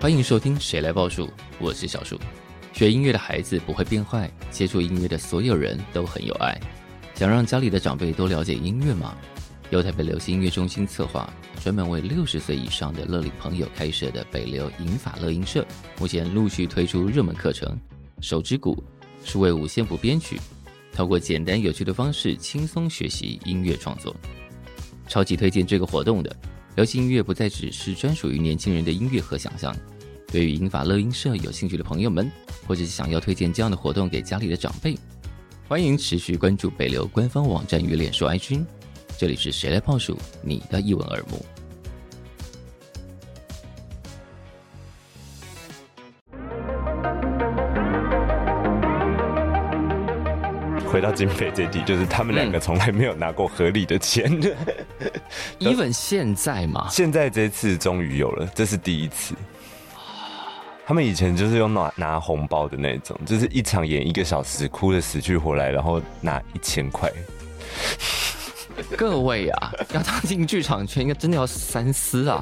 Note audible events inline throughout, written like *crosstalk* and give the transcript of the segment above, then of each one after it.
欢迎收听《谁来报数》，我是小树。学音乐的孩子不会变坏，接触音乐的所有人都很有爱。想让家里的长辈多了解音乐吗？由台北流行音乐中心策划，专门为六十岁以上的乐龄朋友开设的北流银发乐音社，目前陆续推出热门课程：手指鼓、数位五线谱编曲，透过简单有趣的方式轻松学习音乐创作。超级推荐这个活动的！流行音乐不再只是专属于年轻人的音乐和想象。对于英法乐音社有兴趣的朋友们，或者是想要推荐这样的活动给家里的长辈，欢迎持续关注北流官方网站与脸书 IG。这里是谁来报数，你的一文耳目。回到经费这题，就是他们两个从来没有拿过合理的钱。*laughs* even 现在嘛，现在这次终于有了，这是第一次。他们以前就是用拿拿红包的那种，就是一场演一个小时，哭的死去活来，然后拿一千块。各位啊，要踏进剧场圈，应该真的要三思啊。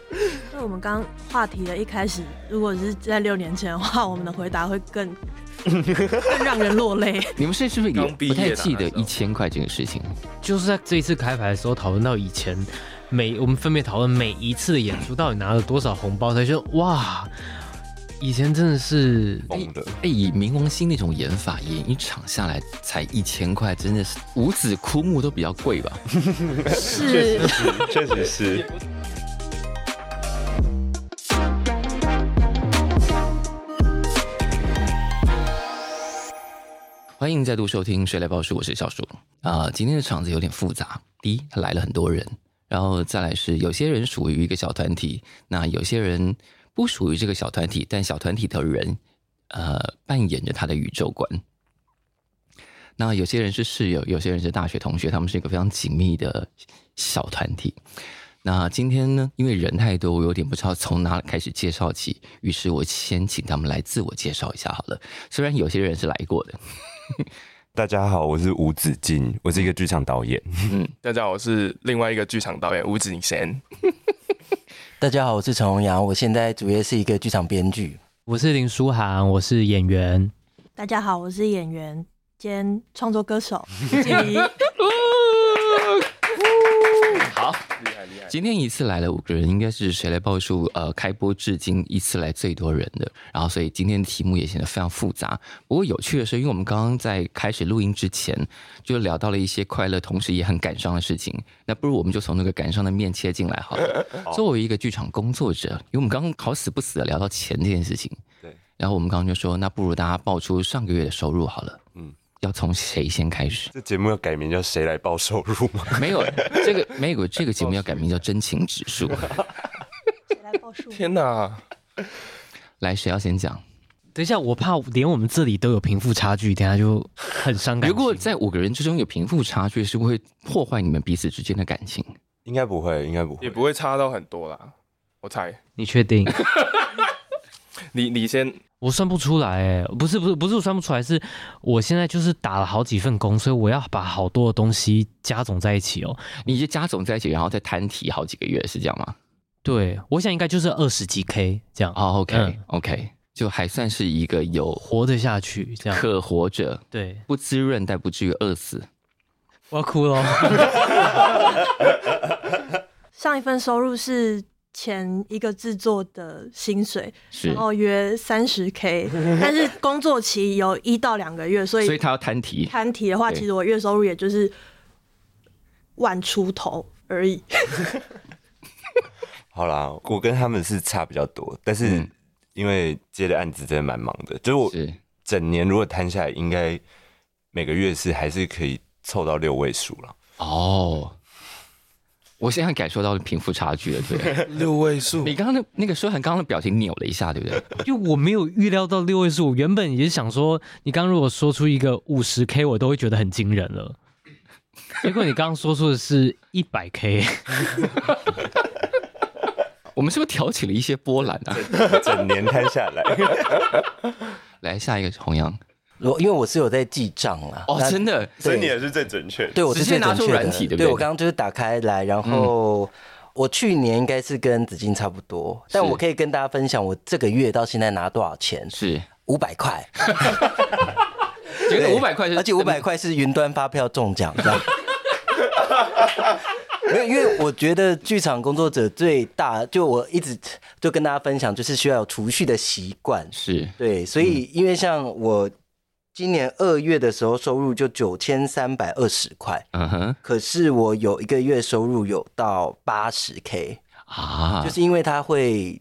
*laughs* 那我们刚话题的一开始，如果是在六年前的话，我们的回答会更。更让人落泪。*laughs* 你们是是不是也不太记得一千块这个事情？就是在这一次开牌的时候讨论到以前每我们分别讨论每一次的演出到底拿了多少红包，才觉得哇，以前真的是。哎，以冥王星那种演法演一场下来才一千块，真的是五子枯木都比较贵吧？是，确实是。欢迎再度收听《谁来报数》，我是小树啊、今天的场子有点复杂，第一来了很多人，然后再来是有些人属于一个小团体，那有些人不属于这个小团体，但小团体的人呃扮演着他的宇宙观。那有些人是室友，有些人是大学同学，他们是一个非常紧密的小团体。那今天呢，因为人太多，我有点不知道从哪里开始介绍起，于是我先请他们来自我介绍一下好了。虽然有些人是来过的。*laughs* 大家好，我是吴子敬，我是一个剧场导演。嗯，大家好，我是另外一个剧场导演吴子贤。*laughs* 大家好，我是陈宏阳，我现在主业是一个剧场编剧。我是林书涵，我是演员。大家好，我是演员兼创作歌手。*laughs* 好，厉害厉害！今天一次来了五个人，应该是谁来报数？呃，开播至今一次来最多人的。然后，所以今天的题目也显得非常复杂。不过有趣的是，因为我们刚刚在开始录音之前，就聊到了一些快乐，同时也很感伤的事情。那不如我们就从那个感伤的面切进来好了。*laughs* 作为一个剧场工作者，因为我们刚刚好死不死的聊到钱这件事情，对。然后我们刚刚就说，那不如大家报出上个月的收入好了。嗯。要从谁先开始？这节目要改名叫“谁来报收入”吗？*laughs* 没有，这个没有，这个节目要改名叫“真情指数”。谁来报数？天哪！来，谁要先讲？等一下，我怕连我们这里都有贫富差距，等下就很伤感。如果在五个人之中有贫富差距，是不是会破坏你们彼此之间的感情？应该不会，应该不会，也不会差到很多啦。我猜，你确定？*laughs* 你你先。我算不出来，哎，不是不是不是我算不出来，是我现在就是打了好几份工，所以我要把好多的东西加总在一起哦。你就加总在一起，然后再摊提好几个月，是这样吗？对，我想应该就是二十几 K 这样。哦，OK、嗯、OK，就还算是一个有活得下去，这样可活着，对，不滋润但不至于饿死。我要哭了。*laughs* 上一份收入是。前一个制作的薪水，然后约三十 K，*laughs* 但是工作期有一到两个月，所以所以他要摊提。摊提的话，其实我月收入也就是万出头而已。*laughs* 好啦，我跟他们是差比较多，但是因为接的案子真的蛮忙的，就是我整年如果摊下来，应该每个月是还是可以凑到六位数了。哦。我现在感受到贫富差距了，对，*laughs* 六位数。你刚刚那那个说，很刚刚的表情扭了一下，对不对？*laughs* 就我没有预料到六位数，我原本也是想说，你刚刚如果说出一个五十 K，我都会觉得很惊人了。*laughs* 结果你刚刚说出的是一百 K，我们是不是挑起了一些波澜啊？整年摊下来，来下一个弘洋。因为我是有在记账啊，哦，真的，所以你也是最准确的。对，我是最准确的。直接拿出软体，对不对？对，我刚刚就是打开来，然后我去年应该是跟子金差不多，但我可以跟大家分享，我这个月到现在拿多少钱？是五百块。觉得五百块，而且五百块是云端发票中奖，这样。*laughs* 没有，因为我觉得剧场工作者最大，就我一直就跟大家分享，就是需要有储蓄的习惯。是对，所以因为像我今年二月的时候收入就九千三百二十块，嗯哼，可是我有一个月收入有到八十 K 啊，就是因为它会。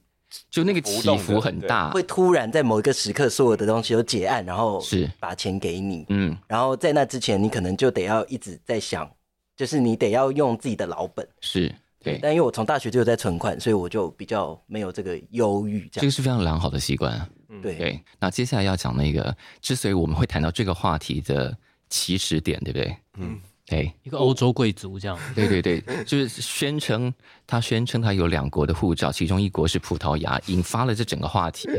就那个起伏很大，会突然在某一个时刻，所有的东西都结案，然后是把钱给你，嗯，然后在那之前，你可能就得要一直在想，就是你得要用自己的老本，是对。但因为我从大学就有在存款，所以我就比较没有这个忧郁，这样。这个是非常良好的习惯啊。对对。那接下来要讲那个，之所以我们会谈到这个话题的起始点，对不对？嗯。对，一个欧洲贵族这样。*laughs* 对对对，就是宣称他宣称他有两国的护照，其中一国是葡萄牙，引发了这整个话题。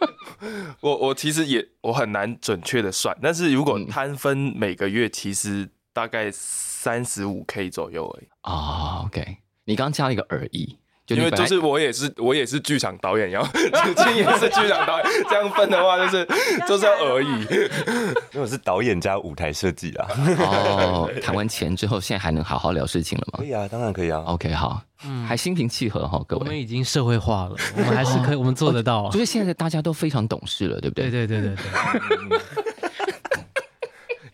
*laughs* 我我其实也我很难准确的算，但是如果摊分每个月，其实大概三十五 K 左右而已。啊，OK，你刚刚加了一个而已。因为就是我也是我也是剧场导演，然后子金也是剧场导演，这样分的话就是就是要而已。因为我是导演加舞台设计啊。哦，*laughs* 谈完钱之后，现在还能好好聊事情了吗？可以啊，当然可以啊。OK，好，嗯，还心平气和哈，各位。我们已经社会化了，我们还是可以，我们做得到。就是现在大家都非常懂事了，对不对？对对对对对。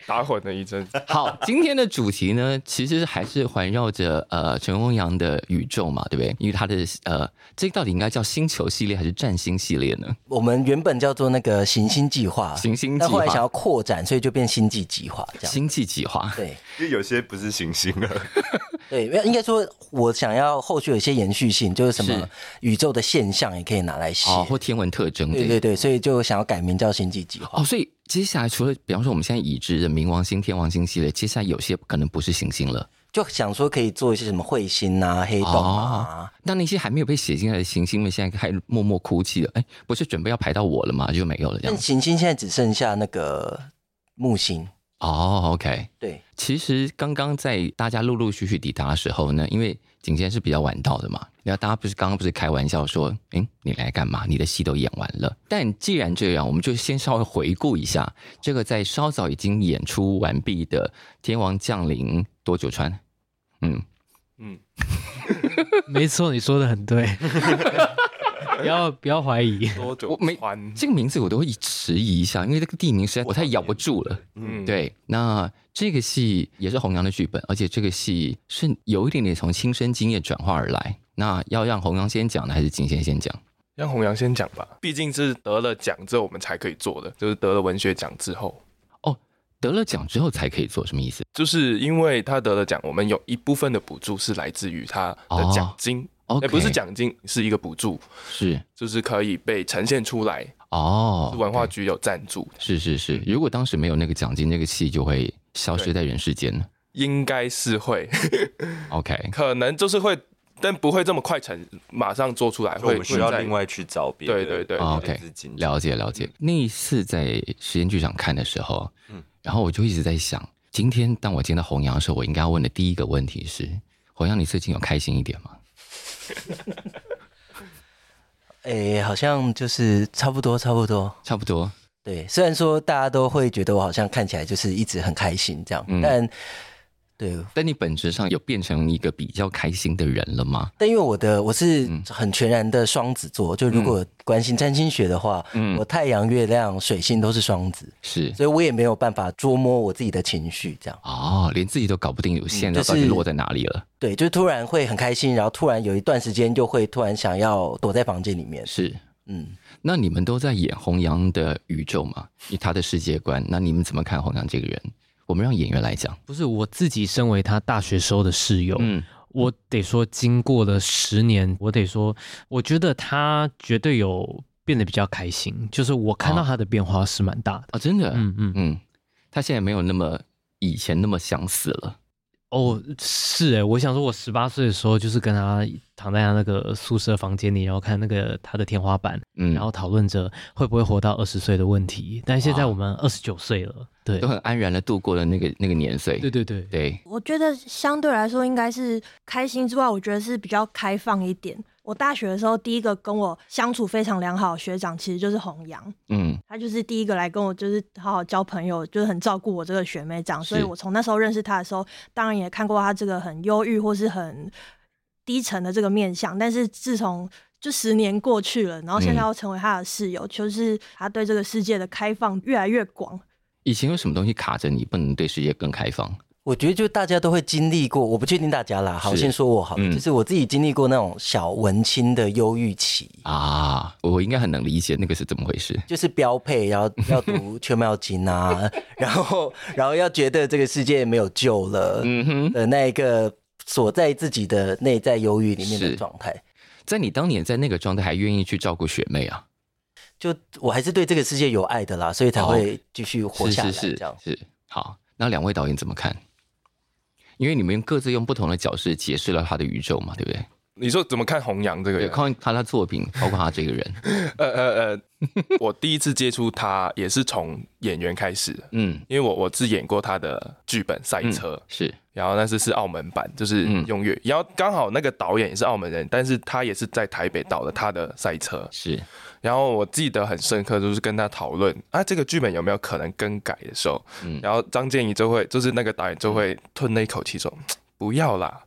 打混了一阵。*laughs* 好，今天的主题呢，其实还是环绕着呃陈弘洋的宇宙嘛，对不对？因为他的呃，这到底应该叫星球系列还是占星系列呢？我们原本叫做那个行星计划，行星计划，但后来想要扩展，所以就变星际计划这样。星际计划，对，因为有些不是行星了。*laughs* 对，应该说，我想要后续有一些延续性，就是什么宇宙的现象也可以拿来写，哦，或天文特征。对对对，所以就想要改名叫星际计划。哦，所以。接下来，除了比方说我们现在已知的冥王星、天王星系列，接下来有些可能不是行星了，就想说可以做一些什么彗星啊、黑洞啊。那、哦、那些还没有被写进来的行星们，现在还默默哭泣了。哎，不是准备要排到我了吗？就没有了这样。但行星现在只剩下那个木星。哦，OK，对。其实刚刚在大家陆陆续续抵达的时候呢，因为景贤是比较晚到的嘛，然后大家不是刚刚不是开玩笑说，哎，你来干嘛？你的戏都演完了。但既然这样，我们就先稍微回顾一下这个在稍早已经演出完毕的《天王降临多久川》。嗯嗯，*laughs* 没错，你说的很对。*laughs* 不要 *laughs* 不要怀疑，多久我没这个名字我都会迟疑一下，因为这个地名实在我太咬不住了。嗯，对。那这个戏也是弘扬的剧本，而且这个戏是有一点点从亲身经验转化而来。那要让弘扬先讲呢，还是景贤先讲？让弘扬先讲吧，毕竟是得了奖之后我们才可以做的，就是得了文学奖之后。哦，得了奖之后才可以做，什么意思？就是因为他得了奖，我们有一部分的补助是来自于他的奖金。哦哎.不是奖金，是一个补助，是就是可以被呈现出来哦。Oh, 文化局有赞助，是是是。如果当时没有那个奖金，那个戏就会消失在人世间。应该是会，*laughs* OK，可能就是会，但不会这么快成，马上做出来。会需要另外去找别的。对对对，OK，了解了解。那一次在实验剧场看的时候，嗯，然后我就一直在想，今天当我见到弘洋的时候，我应该要问的第一个问题是：弘洋，你最近有开心一点吗？哎、欸，好像就是差不多，差不多，差不多。对，虽然说大家都会觉得我好像看起来就是一直很开心这样，嗯、但。对，但你本质上有变成一个比较开心的人了吗？但因为我的我是很全然的双子座，嗯、就如果关心占星学的话，嗯，我太阳、月亮、水星都是双子，是，所以我也没有办法捉摸我自己的情绪，这样。哦，连自己都搞不定，有现在到底落在哪里了？嗯就是、对，就突然会很开心，然后突然有一段时间就会突然想要躲在房间里面，是，嗯，那你们都在演弘扬的宇宙吗？以他的世界观，那你们怎么看弘扬这个人？我们让演员来讲，不是我自己身为他大学时候的室友，嗯，我得说，经过了十年，我得说，我觉得他绝对有变得比较开心，就是我看到他的变化是蛮大的。啊、哦哦，真的，嗯嗯。嗯，他现在没有那么以前那么想死了，哦，是哎，我想说，我十八岁的时候就是跟他躺在他那个宿舍房间里，然后看那个他的天花板，嗯，然后讨论着会不会活到二十岁的问题。但现在我们二十九岁了，对，都很安然的度过了那个那个年岁。对对对对，我觉得相对来说应该是开心之外，我觉得是比较开放一点。我大学的时候，第一个跟我相处非常良好的学长，其实就是弘洋。嗯，他就是第一个来跟我，就是好好交朋友，就是很照顾我这个学妹这样。所以我从那时候认识他的时候，当然也看过他这个很忧郁或是很低沉的这个面相。但是自从就十年过去了，然后现在要成为他的室友，嗯、就是他对这个世界的开放越来越广。以前有什么东西卡着你，不能对世界更开放？我觉得就大家都会经历过，我不确定大家啦。好，先说我好了，嗯、就是我自己经历过那种小文青的忧郁期啊。我应该很能理解那个是怎么回事，就是标配，然后 *laughs* 要读全妙经啊，然后然后要觉得这个世界没有救了，嗯哼的那一个锁在自己的内在忧郁里面的状态。在你当年在那个状态，还愿意去照顾学妹啊？就我还是对这个世界有爱的啦，所以才会继续活下来。这样、哦、是是是，是好。那两位导演怎么看？因为你们各自用不同的角色解释了他的宇宙嘛，对不对？你说怎么看弘洋这个人？看他的作品，包括他这个人。*laughs* 呃呃呃，我第一次接触他也是从演员开始。嗯，因为我我只演过他的剧本《赛车》，是，然后那是是澳门版，就是用粤语，然后刚好那个导演也是澳门人，但是他也是在台北导的他的《赛车》，是。然后我记得很深刻，就是跟他讨论啊，这个剧本有没有可能更改的时候，嗯，然后张建义就会，就是那个导演就会吞了一口气说，不要啦，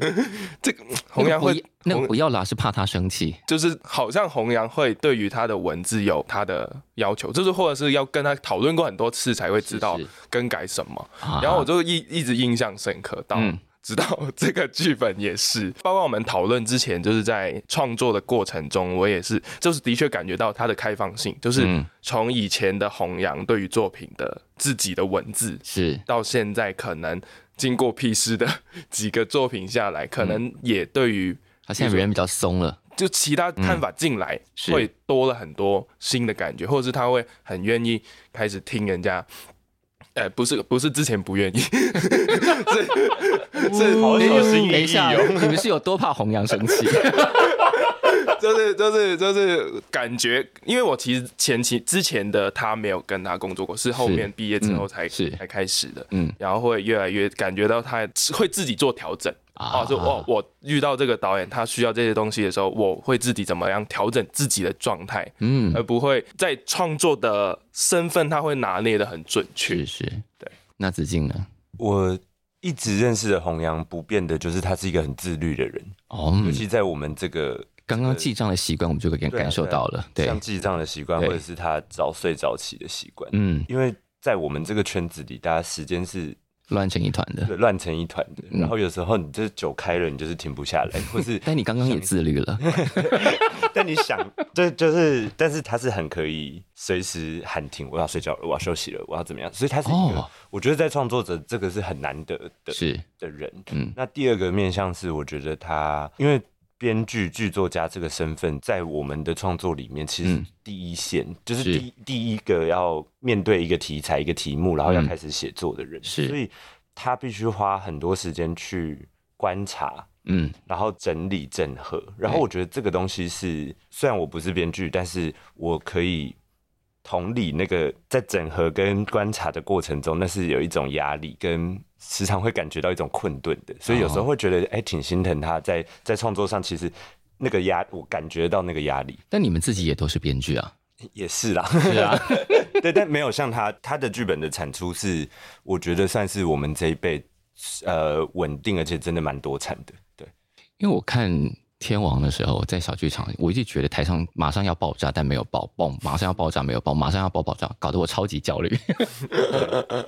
*laughs* 这个弘扬会那个不要啦，是怕他生气，就是好像弘扬会对于他的文字有他的要求，就是或者是要跟他讨论过很多次才会知道更改什么，是是然后我就一一直印象深刻到。嗯知道 *laughs* 这个剧本也是，包括我们讨论之前，就是在创作的过程中，我也是，就是的确感觉到它的开放性，就是从以前的弘扬对于作品的自己的文字，是到现在可能经过批示的 *laughs* 几个作品下来，可能也对于他现在人比较松了，就其他看法进来会多了很多新的感觉，或者是他会很愿意开始听人家。哎、欸，不是，不是之前不愿意，*laughs* 是是好小心翼翼哦。你们是有多怕弘扬生气？就是就是就是感觉，因为我其实前期之前的他没有跟他工作过，是后面毕业之后才是、嗯、才开始的。嗯，然后会越来越感觉到他会自己做调整。啊，就我我遇到这个导演，他需要这些东西的时候，我会自己怎么样调整自己的状态，嗯，而不会在创作的身份，他会拿捏的很准确。是是，对。那子敬呢？我一直认识的弘扬不变的就是他是一个很自律的人哦，尤其在我们这个刚刚记账的习惯，我们就可以感受到了，对，像记账的习惯，或者是他早睡早起的习惯，嗯，因为在我们这个圈子里，大家时间是。乱成一团的，对，乱成一团的。然后有时候你这酒开了，你就是停不下来，*laughs* 或是……但你刚刚也自律了。*laughs* 但你想，这就是，但是他是很可以随时喊停，我要睡觉了，我要休息了，我要怎么样？所以他是一个，哦、我觉得在创作者这个是很难得的，是的人。嗯，那第二个面向是，我觉得他因为。编剧、剧作家这个身份，在我们的创作里面，其实第一线、嗯、就是第是第一个要面对一个题材、一个题目，然后要开始写作的人。是，所以他必须花很多时间去观察，嗯，然后整理、整合。然后我觉得这个东西是，虽然我不是编剧，但是我可以。同理，那个在整合跟观察的过程中，那是有一种压力，跟时常会感觉到一种困顿的，所以有时候会觉得，哎、欸，挺心疼他在在创作上，其实那个压，我感觉到那个压力。但你们自己也都是编剧啊，也是啦，是啊，*laughs* 对，但没有像他，他的剧本的产出是，我觉得算是我们这一辈，呃，稳定而且真的蛮多产的，对，因为我看。天王的时候，在小剧场，我一直觉得台上马上要爆炸，但没有爆，爆马上要爆炸没有爆，马上要爆爆炸，搞得我超级焦虑。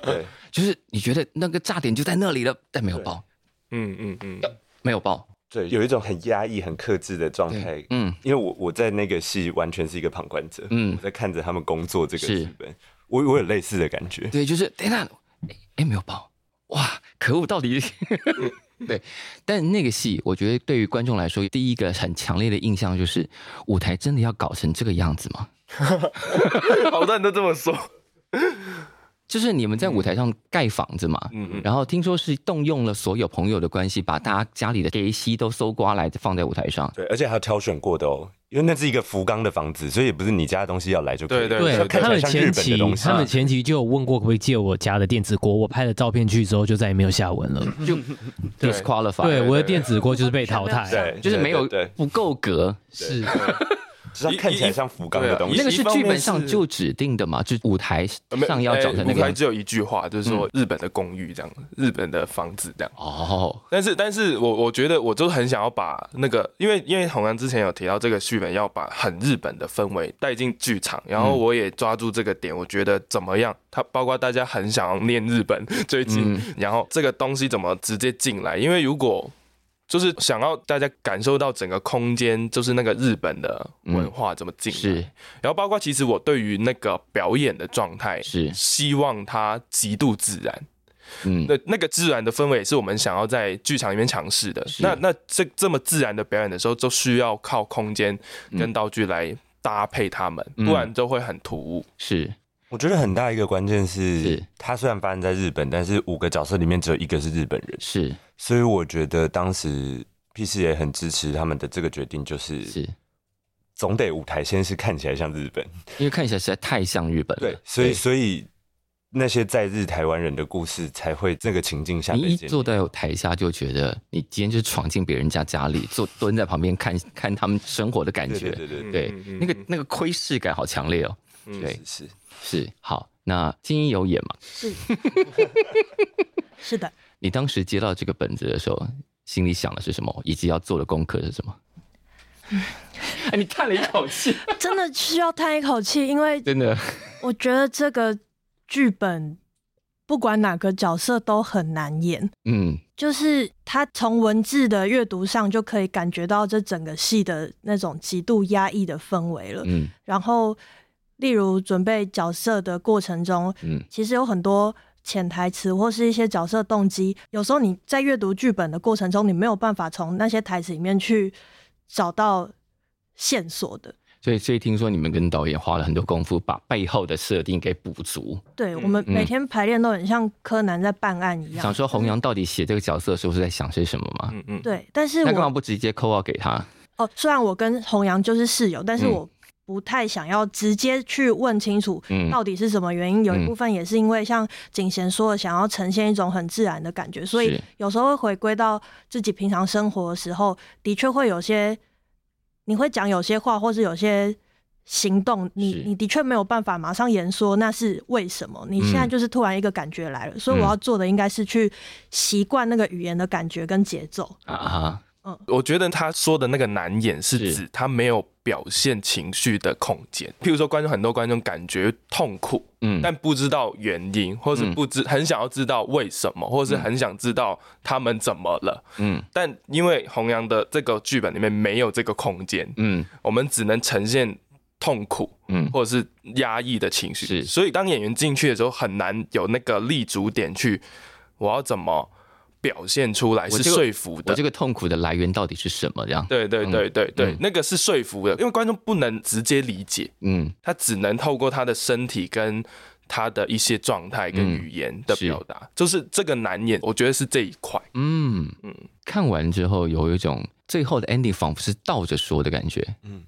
对，*laughs* 就是你觉得那个炸点就在那里了，但没有爆。嗯嗯嗯，没有爆。对，有一种很压抑、很克制的状态。嗯，因为我我在那个戏完全是一个旁观者，嗯，我在看着他们工作这个剧本，我我有类似的感觉。对，就是等一下，哎哎，没有爆，哇，可恶，到底。*laughs* 对，但那个戏，我觉得对于观众来说，第一个很强烈的印象就是，舞台真的要搞成这个样子吗？*laughs* 好多人都这么说。*laughs* 就是你们在舞台上盖房子嘛，嗯嗯，然后听说是动用了所有朋友的关系，把大家家里的给息都搜刮来放在舞台上。对，而且还有挑选过的哦，因为那是一个福冈的房子，所以也不是你家的东西要来就可以。对对对，他们前期他们前期就有问过可不可以借我家的电子锅，我拍了照片去之后就再也没有下文了，就 disqualify。*laughs* 对，我的电子锅就是被淘汰，对，就是没有不够格，是。是看起来像福冈的东西，那个是剧本上就指定的嘛？就舞台上要找的那个。舞台只有一句话，就是说日本的公寓这样，日本的房子这样。哦。但是，但是我我觉得，我就很想要把那个，因为因为弘洋之前有提到这个剧本要把很日本的氛围带进剧场，然后我也抓住这个点，我觉得怎么样？它包括大家很想要念日本最近，然后这个东西怎么直接进来？因为如果就是想要大家感受到整个空间，就是那个日本的文化怎么进来，是。然后包括其实我对于那个表演的状态，是希望它极度自然。嗯，那那个自然的氛围也是我们想要在剧场里面尝试的。那那这这么自然的表演的时候，就需要靠空间跟道具来搭配它们，不然就会很突兀。是。我觉得很大一个关键是，他虽然发生在日本，但是五个角色里面只有一个是日本人，是，所以我觉得当时 P 四也很支持他们的这个决定，就是是。总得舞台先是看起来像日本，因为看起来实在太像日本了，对，所以所以那些在日台湾人的故事才会这个情境下，你一坐在台下就觉得你今天就闯进别人家家里，坐蹲在旁边看看他们生活的感觉，对对对，对，那个那个窥视感好强烈哦，对是。是好，那金英有演吗？是，*laughs* 是的。你当时接到这个本子的时候，心里想的是什么？以及要做的功课是什么？*laughs* 哎，你叹了一口气，*laughs* 真的需要叹一口气，因为真的，我觉得这个剧本不管哪个角色都很难演。嗯，就是他从文字的阅读上就可以感觉到这整个戏的那种极度压抑的氛围了。嗯，然后。例如准备角色的过程中，嗯，其实有很多潜台词或是一些角色动机。有时候你在阅读剧本的过程中，你没有办法从那些台词里面去找到线索的。所以，所以听说你们跟导演花了很多功夫，把背后的设定给补足。对，我们每天排练都很像柯南在办案一样。想说弘洋到底写这个角色的时候是在想些什么吗？嗯嗯。对，但是那干嘛不直接 call out 给他？哦，虽然我跟弘洋就是室友，但是我。不太想要直接去问清楚到底是什么原因，嗯、有一部分也是因为像景贤说的，想要呈现一种很自然的感觉，所以有时候会回归到自己平常生活的时候，的确会有些你会讲有些话，或是有些行动，你你的确没有办法马上言说那是为什么，你现在就是突然一个感觉来了，嗯、所以我要做的应该是去习惯那个语言的感觉跟节奏。啊哈。我觉得他说的那个难演是指他没有表现情绪的空间。譬如说，观众很多观众感觉痛苦，嗯，但不知道原因，或是不知很想要知道为什么，或是很想知道他们怎么了，嗯。但因为弘扬的这个剧本里面没有这个空间，嗯，我们只能呈现痛苦，嗯，或者是压抑的情绪，是。所以当演员进去的时候，很难有那个立足点去，我要怎么。表现出来是说服的，我这个痛苦的来源到底是什么？这样。对对对对对，嗯、那个是说服的，因为观众不能直接理解，嗯，他只能透过他的身体跟他的一些状态跟语言的表达，嗯、就是这个难演，我觉得是这一块，嗯嗯，看完之后有一种最后的 ending 仿佛是倒着说的感觉，嗯，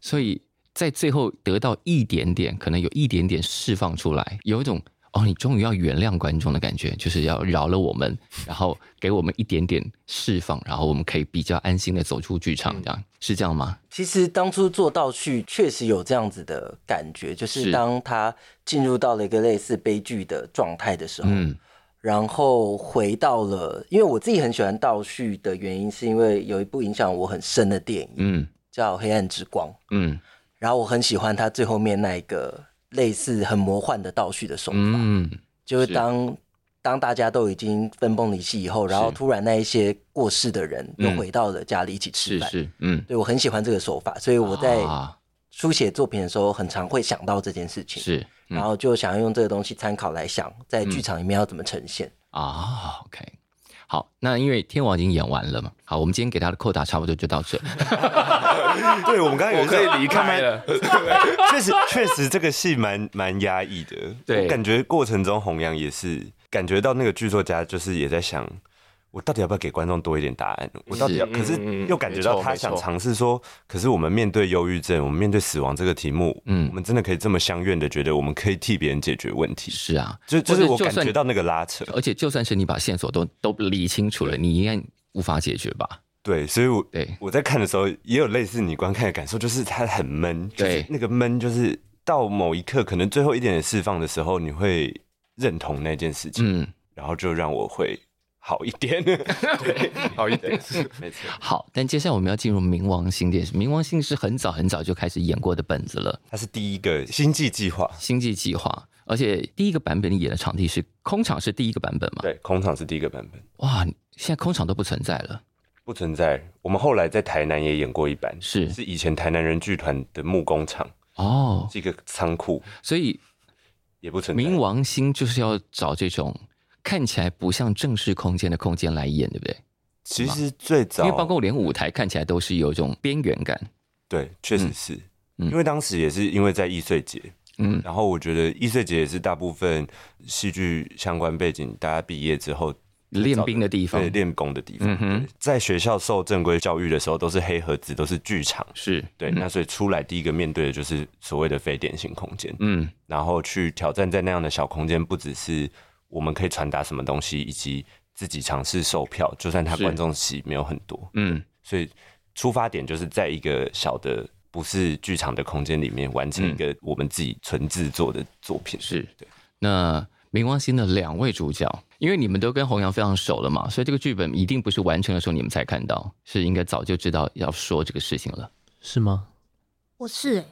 所以在最后得到一点点，可能有一点点释放出来，有一种。哦，你终于要原谅观众的感觉，就是要饶了我们，然后给我们一点点释放，然后我们可以比较安心的走出剧场，这样是这样吗？其实当初做倒叙确实有这样子的感觉，就是当他进入到了一个类似悲剧的状态的时候，嗯，然后回到了，因为我自己很喜欢倒叙的原因，是因为有一部影响我很深的电影，嗯，叫《黑暗之光》，嗯，然后我很喜欢他最后面那一个。类似很魔幻的倒叙的手法，嗯，就是。当是当大家都已经分崩离析以后，然后突然那一些过世的人又回到了家里一起吃饭，是，是，嗯，对，我很喜欢这个手法，所以我在书写作品的时候，很常会想到这件事情，是，嗯、然后就想要用这个东西参考来想，在剧场里面要怎么呈现。啊，OK。好，那因为天王已经演完了嘛，好，我们今天给他的扣打差不多就到这。*laughs* 对，我们刚刚有可以离开了。确实，确实这个戏蛮蛮压抑的。对，我感觉过程中弘扬也是感觉到那个剧作家就是也在想。我到底要不要给观众多一点答案？我到底要，可是又感觉到他想尝试说，可是我们面对忧郁症，我们面对死亡这个题目，嗯，我们真的可以这么相愿的觉得我们可以替别人解决问题？是啊，就就是我感觉到那个拉扯，而且就算是你把线索都都理清楚了，你应该无法解决吧？对，所以我对我在看的时候也有类似你观看的感受，就是它很闷，对，那个闷就是到某一刻可能最后一点点释放的时候，你会认同那件事情，嗯，然后就让我会。*laughs* 好一点，对，好一点是没错。好，但接下来我们要进入冥王星电视。冥王星是很早很早就开始演过的本子了，它是第一个星际计划，星际计划，而且第一个版本演的场地是空场，是第一个版本嘛？对，空场是第一个版本。哇，现在空场都不存在了，不存在。我们后来在台南也演过一版，是是以前台南人剧团的木工厂哦，是一个仓库，所以也不存在。冥王星就是要找这种。看起来不像正式空间的空间来演，对不对？其实最早，因为包括连舞台看起来都是有一种边缘感。对，确实是。嗯，因为当时也是因为在易碎节，嗯，然后我觉得易碎节也是大部分戏剧相关背景，大家毕业之后练兵的地方，对，练功的地方。嗯哼，在学校受正规教育的时候，都是黑盒子，都是剧场，是对。那所以出来第一个面对的就是所谓的非典型空间，嗯，然后去挑战在那样的小空间，不只是。我们可以传达什么东西，以及自己尝试售票，就算他观众席没有很多，嗯，所以出发点就是在一个小的不是剧场的空间里面完成一个我们自己纯制作的作品。是对。那冥王星的两位主角，因为你们都跟弘洋非常熟了嘛，所以这个剧本一定不是完成的时候你们才看到，是应该早就知道要说这个事情了，是吗？我是哎、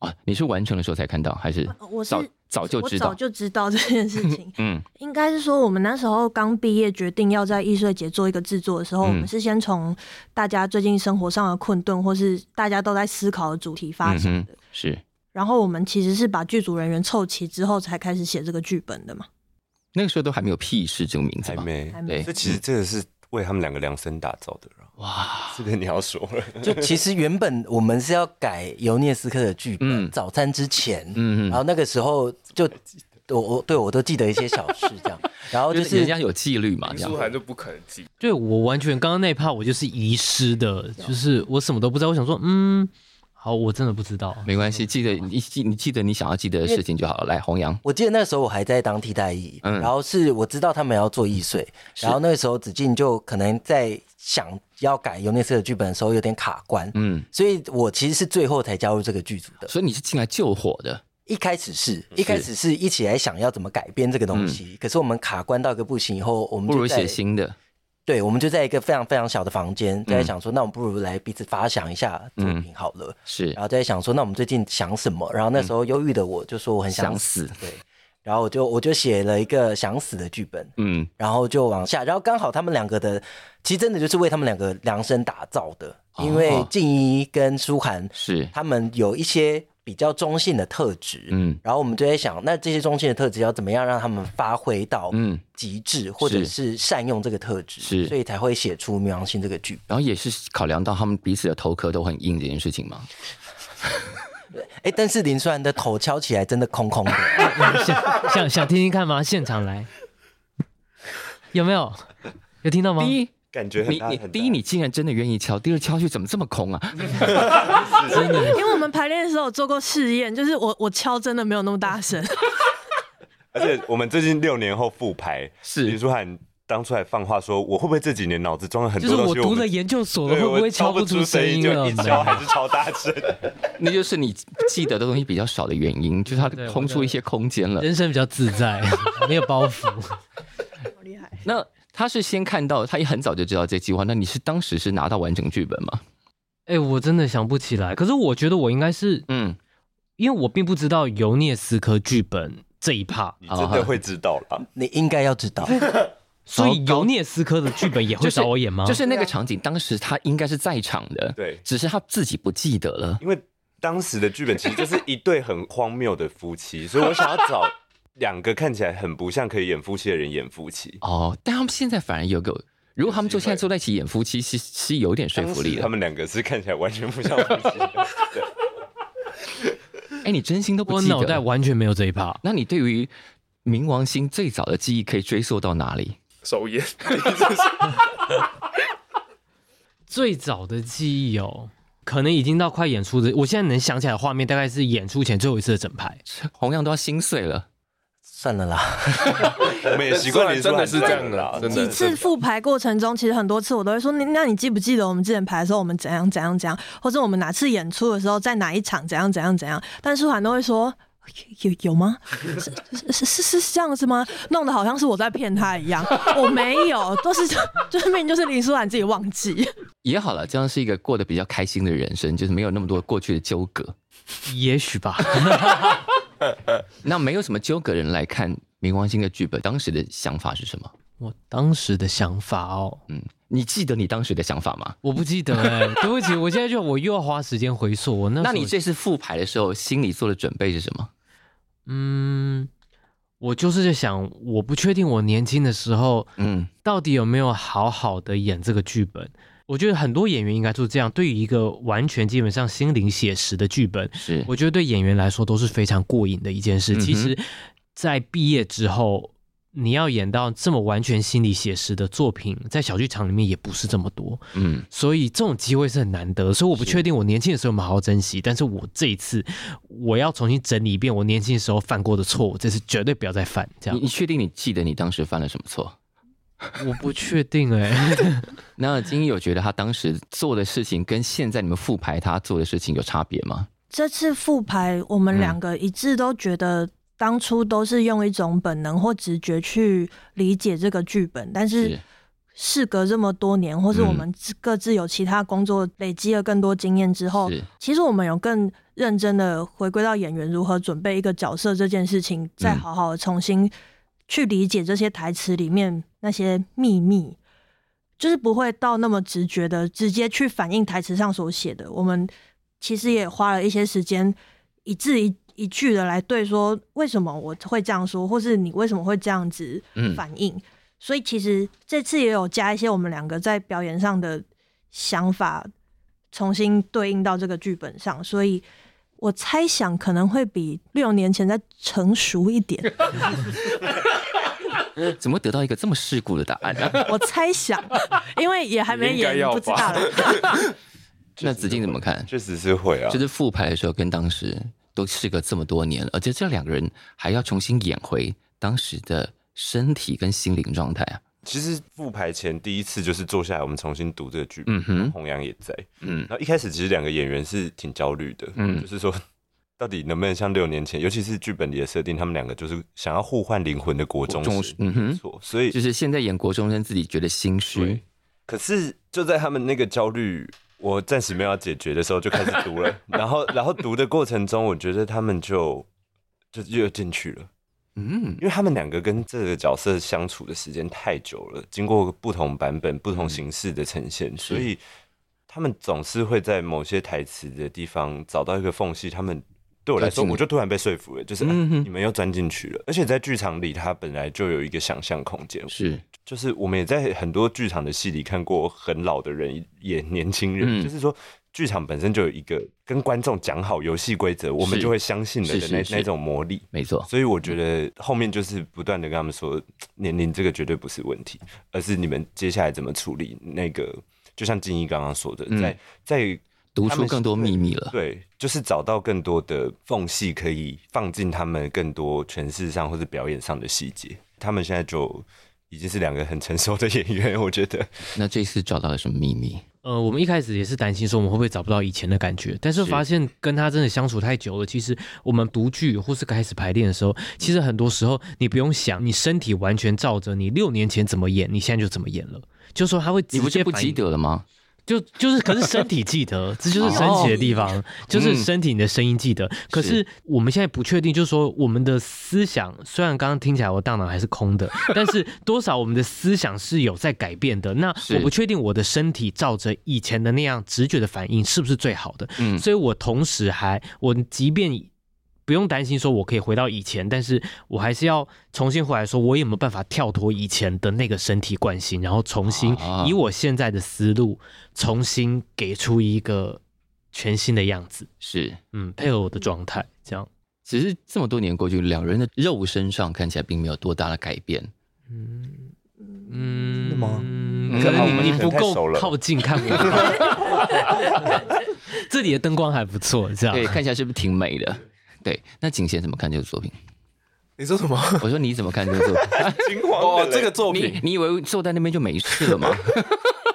欸，啊，你是完成的时候才看到，还是我是？早就知道，我早就知道这件事情。嗯，应该是说我们那时候刚毕业，决定要在艺术节做一个制作的时候，嗯、我们是先从大家最近生活上的困顿，或是大家都在思考的主题发想的。嗯、是。然后我们其实是把剧组人员凑齐之后，才开始写这个剧本的嘛。那个时候都还没有屁事这个名字还没，还没。这其实这个是为他们两个量身打造的。哇，这个你要说了。*laughs* 就其实原本我们是要改尤涅斯克的剧本，嗯，早餐之前，嗯，然后那个时候就我我对我都记得一些小事这样，*laughs* 然后就是人家有纪律嘛，这样。书涵就不可能记。对，我完全刚刚那一趴我就是遗失的，就是我什么都不知道，我想说，嗯。好，我真的不知道，没关系，记得你记，你记得你想要记得的事情就好了。来，弘扬，我记得那个时候我还在当替代役，嗯，然后是我知道他们要做易碎，然后那个时候子晋就可能在想要改尤内斯的剧本的时候有点卡关，嗯，所以我其实是最后才加入这个剧组的，所以你是进来救火的。一开始是一开始是一起来想要怎么改编这个东西，可是我们卡关到一个不行以后，我们就不如写新的。对，我们就在一个非常非常小的房间，在想说，那我们不如来彼此发想一下作品好了。是，然后在想说，那我们最近想什么？然后那时候忧郁的我就说我很想死，对。然后我就我就写了一个想死的剧本，嗯，然后就往下，然后刚好他们两个的，其实真的就是为他们两个量身打造的，因为静怡跟舒涵是他们有一些。比较中性的特质，嗯，然后我们就在想，那这些中性的特质要怎么样让他们发挥到嗯极致，或者是善用这个特质，是，所以才会写出冥王星这个剧本。然后也是考量到他们彼此的头壳都很硬这件事情吗？*laughs* 哎，但是林书涵的头敲起来真的空空的，想想想听听看吗？现场来，有没有？有听到吗？第一感觉。你你第一，你竟然真的愿意敲；第二，敲去怎么这么空啊？*laughs* 真的，*laughs* 因为我们排练的时候有做过试验，就是我我敲真的没有那么大声。*laughs* 而且我们最近六年后复排，是林书涵当初还放话说，我会不会这几年脑子装了很多东西？就是我读了研究所了，会不会敲不出声音了？一敲还是超大声。*laughs* 那就是你记得的东西比较少的原因，就是它空出一些空间了。人生比较自在，*laughs* 没有包袱。好厉害。那。他是先看到，他也很早就知道这计划。那你是当时是拿到完整剧本吗？哎、欸，我真的想不起来。可是我觉得我应该是，嗯，因为我并不知道尤涅斯科剧本这一趴，你真的会知道了。*laughs* 你应该要知道。所以尤涅斯科的剧本也会找我演吗？就是、就是那个场景，当时他应该是在场的，对，只是他自己不记得了。因为当时的剧本其实就是一对很荒谬的夫妻，*laughs* 所以我想要找。两个看起来很不像可以演夫妻的人演夫妻哦，但他们现在反而有个如果他们就现在坐在一起演夫妻，*laughs* 是是有点说服力的。他们两个是看起来完全不像夫妻。*laughs* 哎、欸，你真心都不记得？我脑袋完全没有这一趴。那你对于冥王星最早的记忆可以追溯到哪里？首演。*laughs* 最早的记忆哦，可能已经到快演出的。我现在能想起来的画面，大概是演出前最后一次的整排，弘洋都要心碎了。算了啦，我们也习惯你真的是这样啦。几次复排过程中，其实很多次我都会说：“你那你记不记得我们之前排的时候，我们怎样怎样怎样，或者我们哪次演出的时候，在哪一场怎样怎样怎样？”但舒涵都会说：“有有吗？是是是是是这样子吗？弄得好像是我在骗他一样。我没有，都是就是命就是林舒涵自己忘记。也好了，这样是一个过得比较开心的人生，就是没有那么多过去的纠葛。也许吧。*laughs* *laughs* 那没有什么纠葛人来看冥王星的剧本，当时的想法是什么？我当时的想法哦，嗯，你记得你当时的想法吗？我不记得哎、欸，对不起，我现在就我又要花时间回溯。我那那你这次复排的时候，心里做的准备是什么？嗯，我就是在想，我不确定我年轻的时候，嗯，到底有没有好好的演这个剧本。我觉得很多演员应该就是这样。对于一个完全基本上心灵写实的剧本，是我觉得对演员来说都是非常过瘾的一件事。嗯、其实，在毕业之后，你要演到这么完全心理写实的作品，在小剧场里面也不是这么多。嗯，所以这种机会是很难得。所以我不确定我年轻的时候有没有好好珍惜，但是我这一次我要重新整理一遍我年轻的时候犯过的错误，这次绝对不要再犯。这样，你你确定你记得你当时犯了什么错？*laughs* 我不确定哎、欸，*laughs* 那金一有觉得他当时做的事情跟现在你们复排他做的事情有差别吗？这次复排我们两个一致都觉得当初都是用一种本能或直觉去理解这个剧本，但是事隔这么多年，或是我们各自有其他工作累积了更多经验之后，其实我们有更认真的回归到演员如何准备一个角色这件事情，再好好的重新。去理解这些台词里面那些秘密，就是不会到那么直觉的直接去反映台词上所写的。我们其实也花了一些时间，一字一一句的来对说，为什么我会这样说，或是你为什么会这样子反应。嗯。所以其实这次也有加一些我们两个在表演上的想法，重新对应到这个剧本上。所以。我猜想可能会比六年前再成熟一点。*laughs* 怎么得到一个这么世故的答案呢？*laughs* 我猜想，因为也还没演，不知道。*laughs* 那子敬怎么看？确实是会啊，就是复排的时候跟当时都事隔这么多年了，而且这两个人还要重新演回当时的身体跟心灵状态啊。其实复排前第一次就是坐下来，我们重新读这个剧本。嗯哼，弘洋也在。嗯，然后一开始其实两个演员是挺焦虑的。嗯，就是说到底能不能像六年前，尤其是剧本里的设定，他们两个就是想要互换灵魂的国中生。嗯哼，错。所以就是现在演国中生自己觉得心虚。可是就在他们那个焦虑，我暂时没有要解决的时候，就开始读了。*laughs* 然后，然后读的过程中，我觉得他们就就又进去了。嗯，因为他们两个跟这个角色相处的时间太久了，经过不同版本、不同形式的呈现，嗯、所以他们总是会在某些台词的地方找到一个缝隙。他们对我来说，我就突然被说服了，就是、嗯啊、你们又钻进去了。而且在剧场里，它本来就有一个想象空间，是，就是我们也在很多剧场的戏里看过很老的人演年轻人，嗯、就是说。剧场本身就有一个跟观众讲好游戏规则，我们就会相信的那那种魔力，没错。所以我觉得后面就是不断的跟他们说，年龄这个绝对不是问题，而是你们接下来怎么处理那个。就像静怡刚刚说的，在在读出更多秘密了，对，就是找到更多的缝隙，可以放进他们更多诠释上或者表演上的细节。他们现在就已经是两个很成熟的演员，我觉得。*laughs* 那这次找到了什么秘密？呃，我们一开始也是担心说我们会不会找不到以前的感觉，但是发现跟他真的相处太久了。其实我们读剧或是开始排练的时候，其实很多时候你不用想，你身体完全照着你六年前怎么演，你现在就怎么演了。就说他会直接，你不是不记得了吗？就就是，可是身体记得，这就是神奇的地方，哦、就是身体你的声音记得。嗯、可是我们现在不确定，就是说我们的思想，虽然刚刚听起来我大脑还是空的，*laughs* 但是多少我们的思想是有在改变的。那我不确定我的身体照着以前的那样直觉的反应是不是最好的。嗯，所以我同时还，我即便。不用担心说我可以回到以前，但是我还是要重新回来，说我有没有办法跳脱以前的那个身体惯性，然后重新以我现在的思路，重新给出一个全新的样子。是，嗯，配合我的状态，这样。只是这么多年过去，两人的肉身上看起来并没有多大的改变。嗯嗯，吗？可能你你不够靠近看我。*laughs* *laughs* 这里的灯光还不错，这样对，看起来是不是挺美的？对，那景贤怎么看这个作品？你说什么？我说你怎么看这个作品？*laughs* 金黄哦，这个作品，你，你以为坐在那边就没事了吗？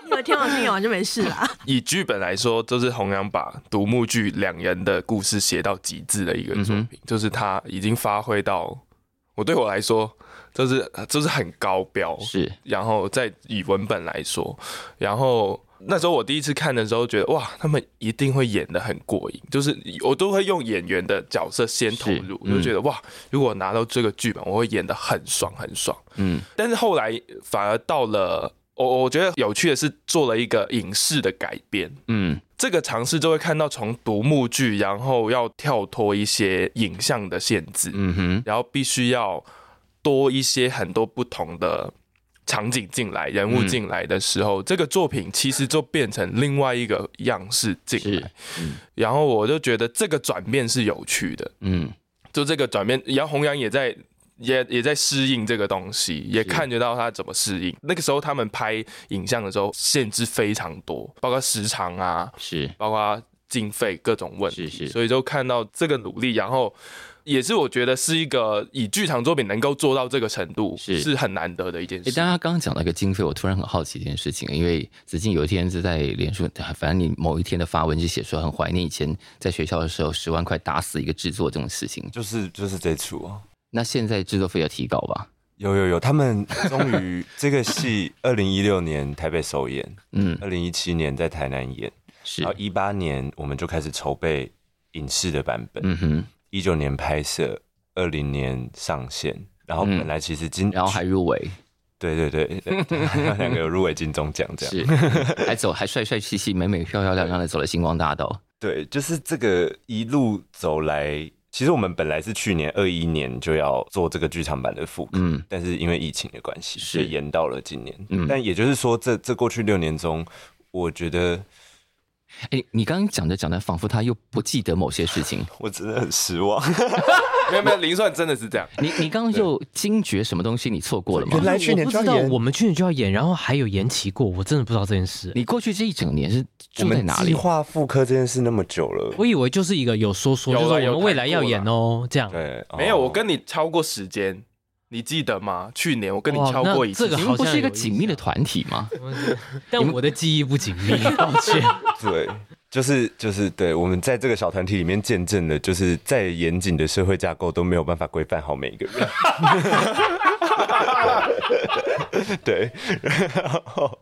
你以为天王星演完就没事了？*laughs* 以剧本来说，就是弘洋把独幕剧两人的故事写到极致的一个作品，嗯、就是他已经发挥到我对我来说。就是就是很高标，是。然后在以文本来说，然后那时候我第一次看的时候，觉得哇，他们一定会演的很过瘾。就是我都会用演员的角色先投入，嗯、就觉得哇，如果拿到这个剧本，我会演的很爽很爽。嗯。但是后来反而到了我我觉得有趣的是做了一个影视的改编。嗯。这个尝试就会看到从独幕剧，然后要跳脱一些影像的限制。嗯哼。然后必须要。多一些很多不同的场景进来，人物进来的时候，嗯、这个作品其实就变成另外一个样式进来。嗯、然后我就觉得这个转变是有趣的。嗯，就这个转变，然后弘扬也在也也在适应这个东西，也看得到他怎么适应。那个时候他们拍影像的时候限制非常多，包括时长啊，是包括经费各种问题，是是，所以就看到这个努力，然后。也是我觉得是一个以剧场作品能够做到这个程度是是很难得的一件事。哎，但他刚刚讲到一个经费，我突然很好奇一件事情，因为子晋有一天是在脸书，反正你某一天的发文就写说很怀念以前在学校的时候十万块打死一个制作这种事情，就是就是这出啊。那现在制作费要提高吧？有有有，他们终于这个戏 *laughs* 二零一六年台北首演，嗯，二零一七年在台南演，是，然后一八年我们就开始筹备影视的版本，嗯哼。一九年拍摄，二零年上线，然后本来其实金、嗯、然后还入围，对对对，两个有入围金钟奖这样，是还走还帅帅气气、美美漂漂亮亮的走了星光大道。对，就是这个一路走来，其实我们本来是去年二一年就要做这个剧场版的复刻，嗯，但是因为疫情的关系，是延到了今年。嗯，但也就是说這，这这过去六年中，我觉得。哎，你刚刚讲着讲着，仿佛他又不记得某些事情，*laughs* 我真的很失望。*laughs* 没有没有，林算真的是这样。你你刚刚就惊觉什么东西？你错过了吗？原来去年就要演，我们去年就要演，然后还有延期过，我真的不知道这件事。你过去这一整年是住在哪里？计划复刻这件事那么久了，我以为就是一个有说说，就是我们未来要演哦，这样。对，没有，我跟你超过时间。你记得吗？去年我跟你敲过一次，这个好像不是一个紧密的团体吗？*laughs* 但我的记忆不紧密，*laughs* 抱歉。对，就是就是，对，我们在这个小团体里面见证的，就是再严谨的社会架构都没有办法规范好每一个人。*laughs* 对，然后。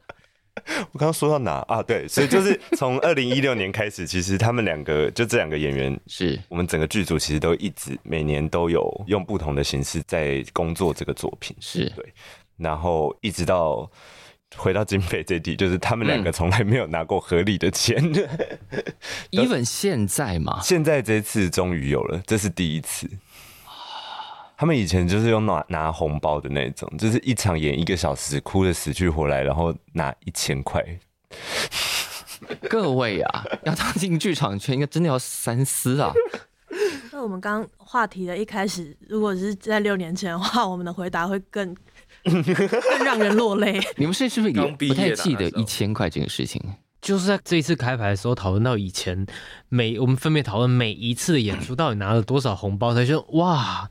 *laughs* 我刚刚说到哪啊？对，所以就是从二零一六年开始，*laughs* 其实他们两个就这两个演员，是我们整个剧组其实都一直每年都有用不同的形式在工作这个作品，是对。然后一直到回到经费这地，就是他们两个从来没有拿过合理的钱。*laughs* even 现在嘛，现在这次终于有了，这是第一次。他们以前就是用拿拿红包的那种，就是一场演一个小时，哭的死去活来，然后拿一千块。各位啊，要踏进剧场圈，应该真的要三思啊。那我们刚刚话题的一开始，如果是在六年前的话，我们的回答会更 *laughs* 更让人落泪。你们是是不是也不太记得一千块这个事情？就是在这一次开牌的时候讨论到以前每我们分别讨论每一次的演出到底拿了多少红包，才说哇。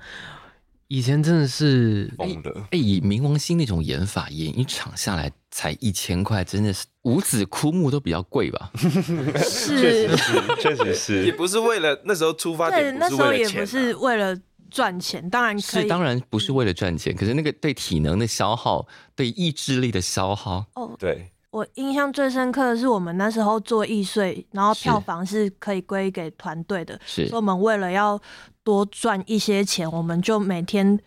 以前真的是疯的，哎，以冥王星那种演法，演一场下来才一千块，真的是五子枯木都比较贵吧？是，确实是，确实是，*laughs* 也不是为了那时候出发点，对，那时候也不是为了赚钱，当然是当然不是为了赚钱，可是那个对体能的消耗，对意志力的消耗，哦，对。我印象最深刻的是我们那时候做易碎，然后票房是可以归给团队的，是，所以我们为了要多赚一些钱，我们就每天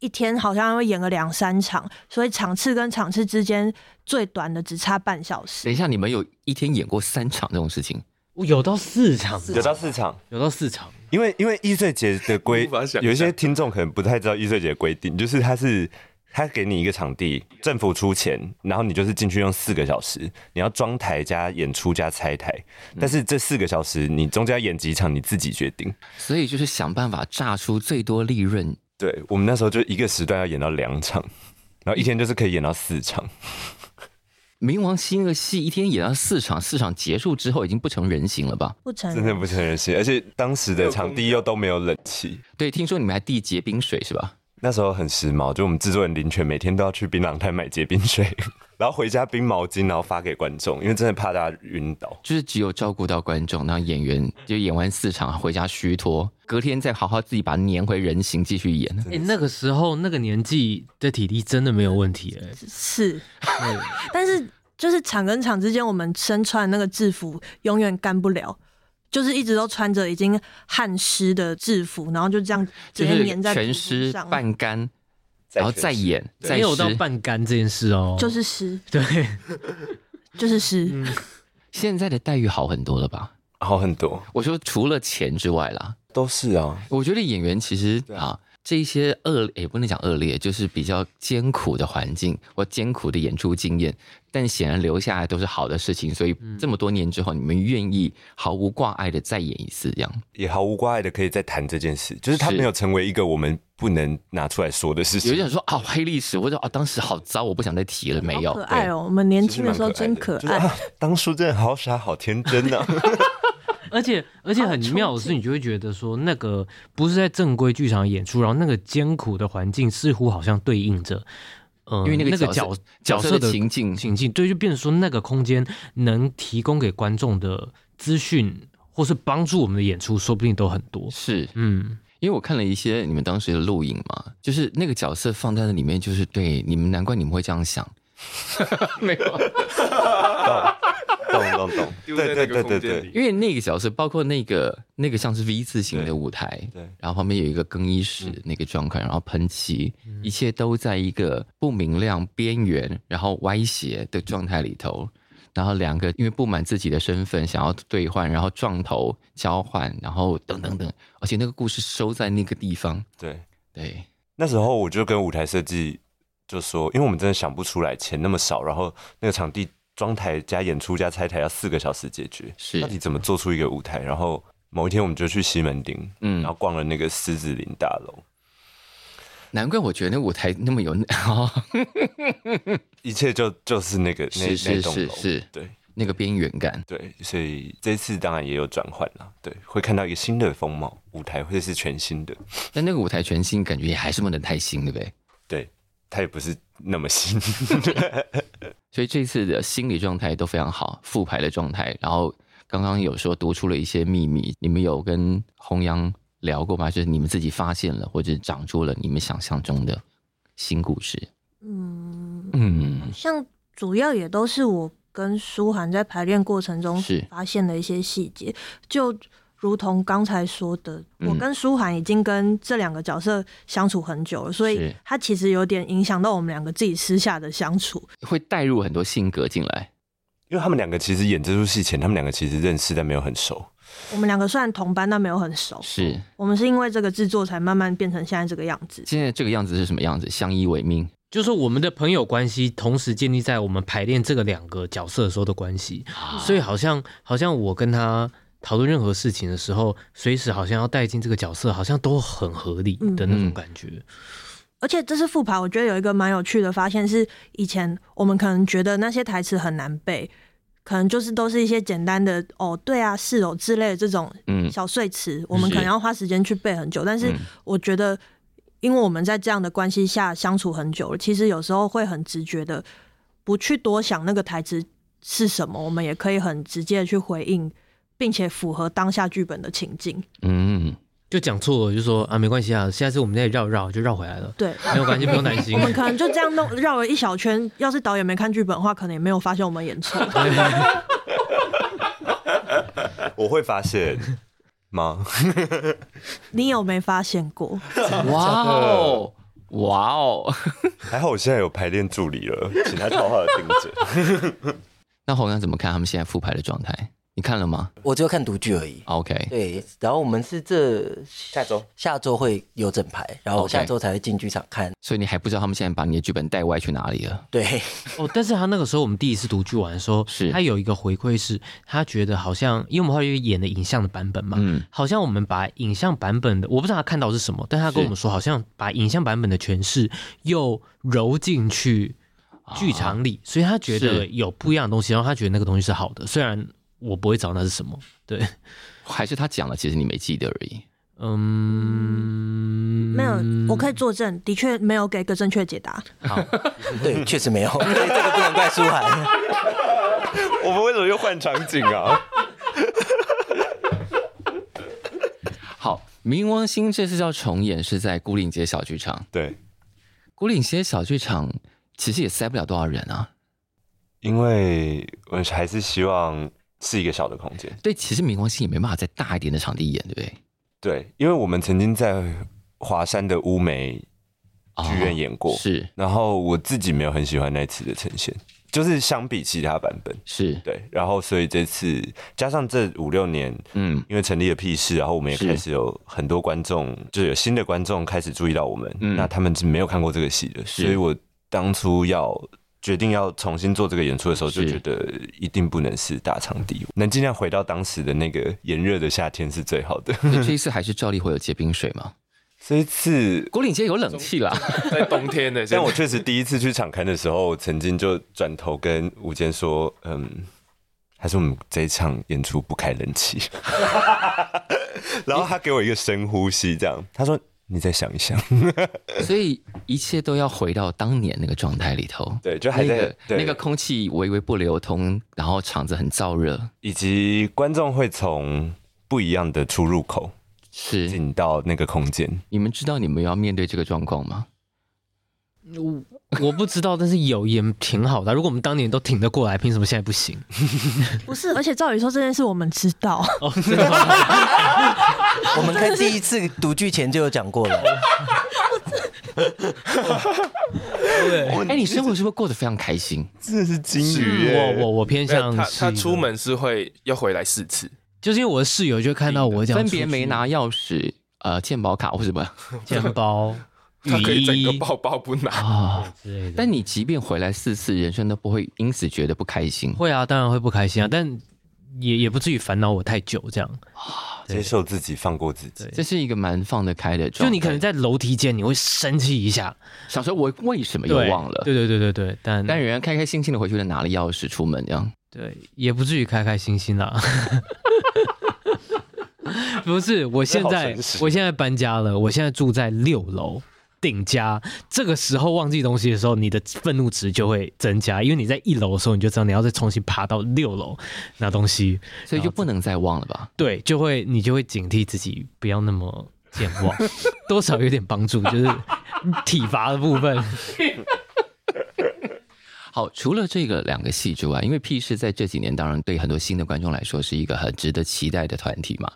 一天好像会演个两三场，所以场次跟场次之间最短的只差半小时。等一下，你们有一天演过三场这种事情？有到四场，有到四场，有到四场。因为因为易碎节的规，*laughs* 有一些听众可能不太知道易碎节的规定，就是它是。他给你一个场地，政府出钱，然后你就是进去用四个小时，你要装台加演出加拆台，但是这四个小时你中间要演几场你自己决定，所以就是想办法榨出最多利润。对，我们那时候就一个时段要演到两场，然后一天就是可以演到四场。冥王星的戏一天演到四场，四场结束之后已经不成人形了吧？不成，真的不成人形，而且当时的场地又都没有冷气。对，听说你们还递结冰水是吧？那时候很时髦，就我们制作人林权每天都要去槟榔摊买结冰水，*laughs* 然后回家冰毛巾，然后发给观众，因为真的怕大家晕倒。就是只有照顾到观众，然后演员就演完四场回家虚脱，隔天再好好自己把它粘回人形继续演。哎、欸，那个时候那个年纪的体力真的没有问题哎、欸。是，*laughs* 但是就是场跟场之间，我们身穿那个制服永远干不了。就是一直都穿着已经汗湿的制服，然后就这样直接粘在全湿半干，然后再演，再没有到半干这件事哦，就是湿，对，*laughs* 就是湿。嗯，现在的待遇好很多了吧？好很多。我说除了钱之外啦，都是啊。我觉得演员其实啊。这一些恶也不能讲恶劣，就是比较艰苦的环境或艰苦的演出经验，但显然留下来都是好的事情。所以这么多年之后，你们愿意毫无挂碍的再演一次，这样也毫无挂碍的可以再谈这件事，就是他没有成为一个我们不能拿出来说的事情。有些人说啊，黑历史，或者啊，当时好糟，我不想再提了。没有，可爱哦，我们年轻的时候真可爱，就是啊、当初真的好傻好天真呢、啊。*laughs* 而且而且很妙的是，你就会觉得说，那个不是在正规剧场演出，然后那个艰苦的环境似乎好像对应着，嗯，因为那个角角色的情境。情境，对，就变成说那个空间能提供给观众的资讯，或是帮助我们的演出，说不定都很多。是，嗯，因为我看了一些你们当时的录影嘛，就是那个角色放在那里面，就是对你们，难怪你们会这样想，*laughs* 没有。懂懂懂，*laughs* 对对对对对，因为那个角色包括那个那个像是 V 字形的舞台，对，对然后旁边有一个更衣室那个状况，然后喷漆，嗯、一切都在一个不明亮边缘，然后歪斜的状态里头，然后两个因为不满自己的身份想要兑换，然后撞头交换，然后等等等，而且那个故事收在那个地方，对。对，那时候我就跟舞台设计就说，因为我们真的想不出来钱那么少，然后那个场地。装台加演出加拆台要四个小时解决，是到底怎么做出一个舞台？然后某一天我们就去西门町，嗯，然后逛了那个狮子林大楼。难怪我觉得那舞台那么有，*laughs* 一切就就是那个那是是是是，对那个边缘感，对，所以这次当然也有转换了，对，会看到一个新的风貌，舞台会是全新的。但那个舞台全新，感觉也还是不能太新，对不对？对，它也不是那么新。*laughs* 所以这次的心理状态都非常好，复牌的状态。然后刚刚有说读出了一些秘密，你们有跟弘洋聊过吗？就是你们自己发现了，或者长出了你们想象中的新故事。嗯嗯，像主要也都是我跟舒涵在排练过程中发现的一些细节，就。如同刚才说的，我跟舒涵已经跟这两个角色相处很久了，所以他其实有点影响到我们两个自己私下的相处，会带入很多性格进来。因为他们两个其实演这出戏前，他们两个其实认识但没有很熟。我们两个虽然同班，但没有很熟。是我们是因为这个制作才慢慢变成现在这个样子。现在这个样子是什么样子？相依为命，就是我们的朋友关系同时建立在我们排练这个两个角色的时候的关系，啊、所以好像好像我跟他。讨论任何事情的时候，随时好像要带进这个角色，好像都很合理的那种感觉。嗯、而且这次复盘，我觉得有一个蛮有趣的发现是，以前我们可能觉得那些台词很难背，可能就是都是一些简单的“哦，对啊，是哦”之类的这种小碎词，嗯、我们可能要花时间去背很久。是但是我觉得，因为我们在这样的关系下相处很久了，其实有时候会很直觉的，不去多想那个台词是什么，我们也可以很直接的去回应。并且符合当下剧本的情境。嗯，就讲错了，就说啊，没关系啊，下次我们再绕绕就绕回来了。对，没有关系，不用担心。我们可能就这样弄绕了一小圈。要是导演没看剧本的话，可能也没有发现我们演错。*laughs* 我会发现吗？*laughs* 你有没发现过？哇哦，哇哦！*laughs* 还好我现在有排练助理了，请他好好的盯着。那弘洋怎么看他们现在复排的状态？你看了吗？我只有看读剧而已。OK，对，然后我们是这下周下周会有整排，然后下周才会进剧场看。所以你还不知道他们现在把你的剧本带歪去哪里了？对，*laughs* 哦，但是他那个时候我们第一次读剧完的时候，是他有一个回馈是，他觉得好像因为我们后来演的影像的版本嘛，嗯，好像我们把影像版本的，我不知道他看到是什么，但他跟我们说，好像把影像版本的诠释又揉进去剧场里，所以他觉得有不一样的东西，然后他觉得那个东西是好的，虽然。我不会找那是什么，对，还是他讲了，其实你没记得而已。嗯，没有，我可以作证，的确没有给个正确解答。好，*laughs* 对，确实没有，*laughs* 所以这个不能怪舒涵。*laughs* 我们为什么又换场景啊？好，冥王星这次要重演，是在孤岭街小剧场。对，孤岭街小剧场其实也塞不了多少人啊，因为我还是希望。是一个小的空间，对，其实冥王星也没办法在大一点的场地演，对不对？对，因为我们曾经在华山的乌梅剧院演过，哦、是，然后我自己没有很喜欢那次的呈现，就是相比其他版本，是对，然后所以这次加上这五六年，嗯，因为成立了僻室，然后我们也开始有很多观众，就有新的观众开始注意到我们，嗯，那他们是没有看过这个戏的，所以我当初要。决定要重新做这个演出的时候，就觉得一定不能是大场地，能尽量回到当时的那个炎热的夏天是最好的。*laughs* 这一次还是照例会有结冰水吗？*laughs* 这一次国岭街有冷气啦，在冬天的。但我确实第一次去场刊的时候，曾经就转头跟吴坚说：“嗯，还是我们这一场演出不开冷气。*laughs* ”然后他给我一个深呼吸，这样他说。你再想一想，*laughs* 所以一切都要回到当年那个状态里头。对，就还在、那个、那个空气微微不流通，然后场子很燥热，以及观众会从不一样的出入口是进到那个空间。你们知道你们要面对这个状况吗？我 *laughs* 我不知道，但是有也挺好的。如果我们当年都挺得过来，凭什么现在不行？*laughs* 不是，而且照理说这件事我们知道。*laughs* 我们在第一次读剧前就有讲过了。对，哎，你生活是不是过得非常开心？真的是金鱼。我我我偏向他，他出门是会要回来四次，就是因为我的室友就看到我这样，分别没拿钥匙、呃，健保卡或什么钱包。他可以整个包包不拿啊，但你即便回来四次，人生都不会因此觉得不开心。会啊，当然会不开心啊，但也也不至于烦恼我太久这样啊。接受自己，放过自己，这是一个蛮放得开的。就你可能在楼梯间你会生气一下，想说我为什么又忘了？对对对对对，但但人家开开心心的回去了，拿了钥匙出门这样。对，也不至于开开心心啦。*laughs* 不是，我现在我现在搬家了，我现在住在六楼。顶加这个时候忘记东西的时候，你的愤怒值就会增加，因为你在一楼的时候，你就知道你要再重新爬到六楼拿东西，所以就不能再忘了吧？对，就会你就会警惕自己不要那么健忘，*laughs* 多少有点帮助，就是体罚的部分。*laughs* 好，除了这个两个戏之外，因为 P 是在这几年当然对很多新的观众来说是一个很值得期待的团体嘛。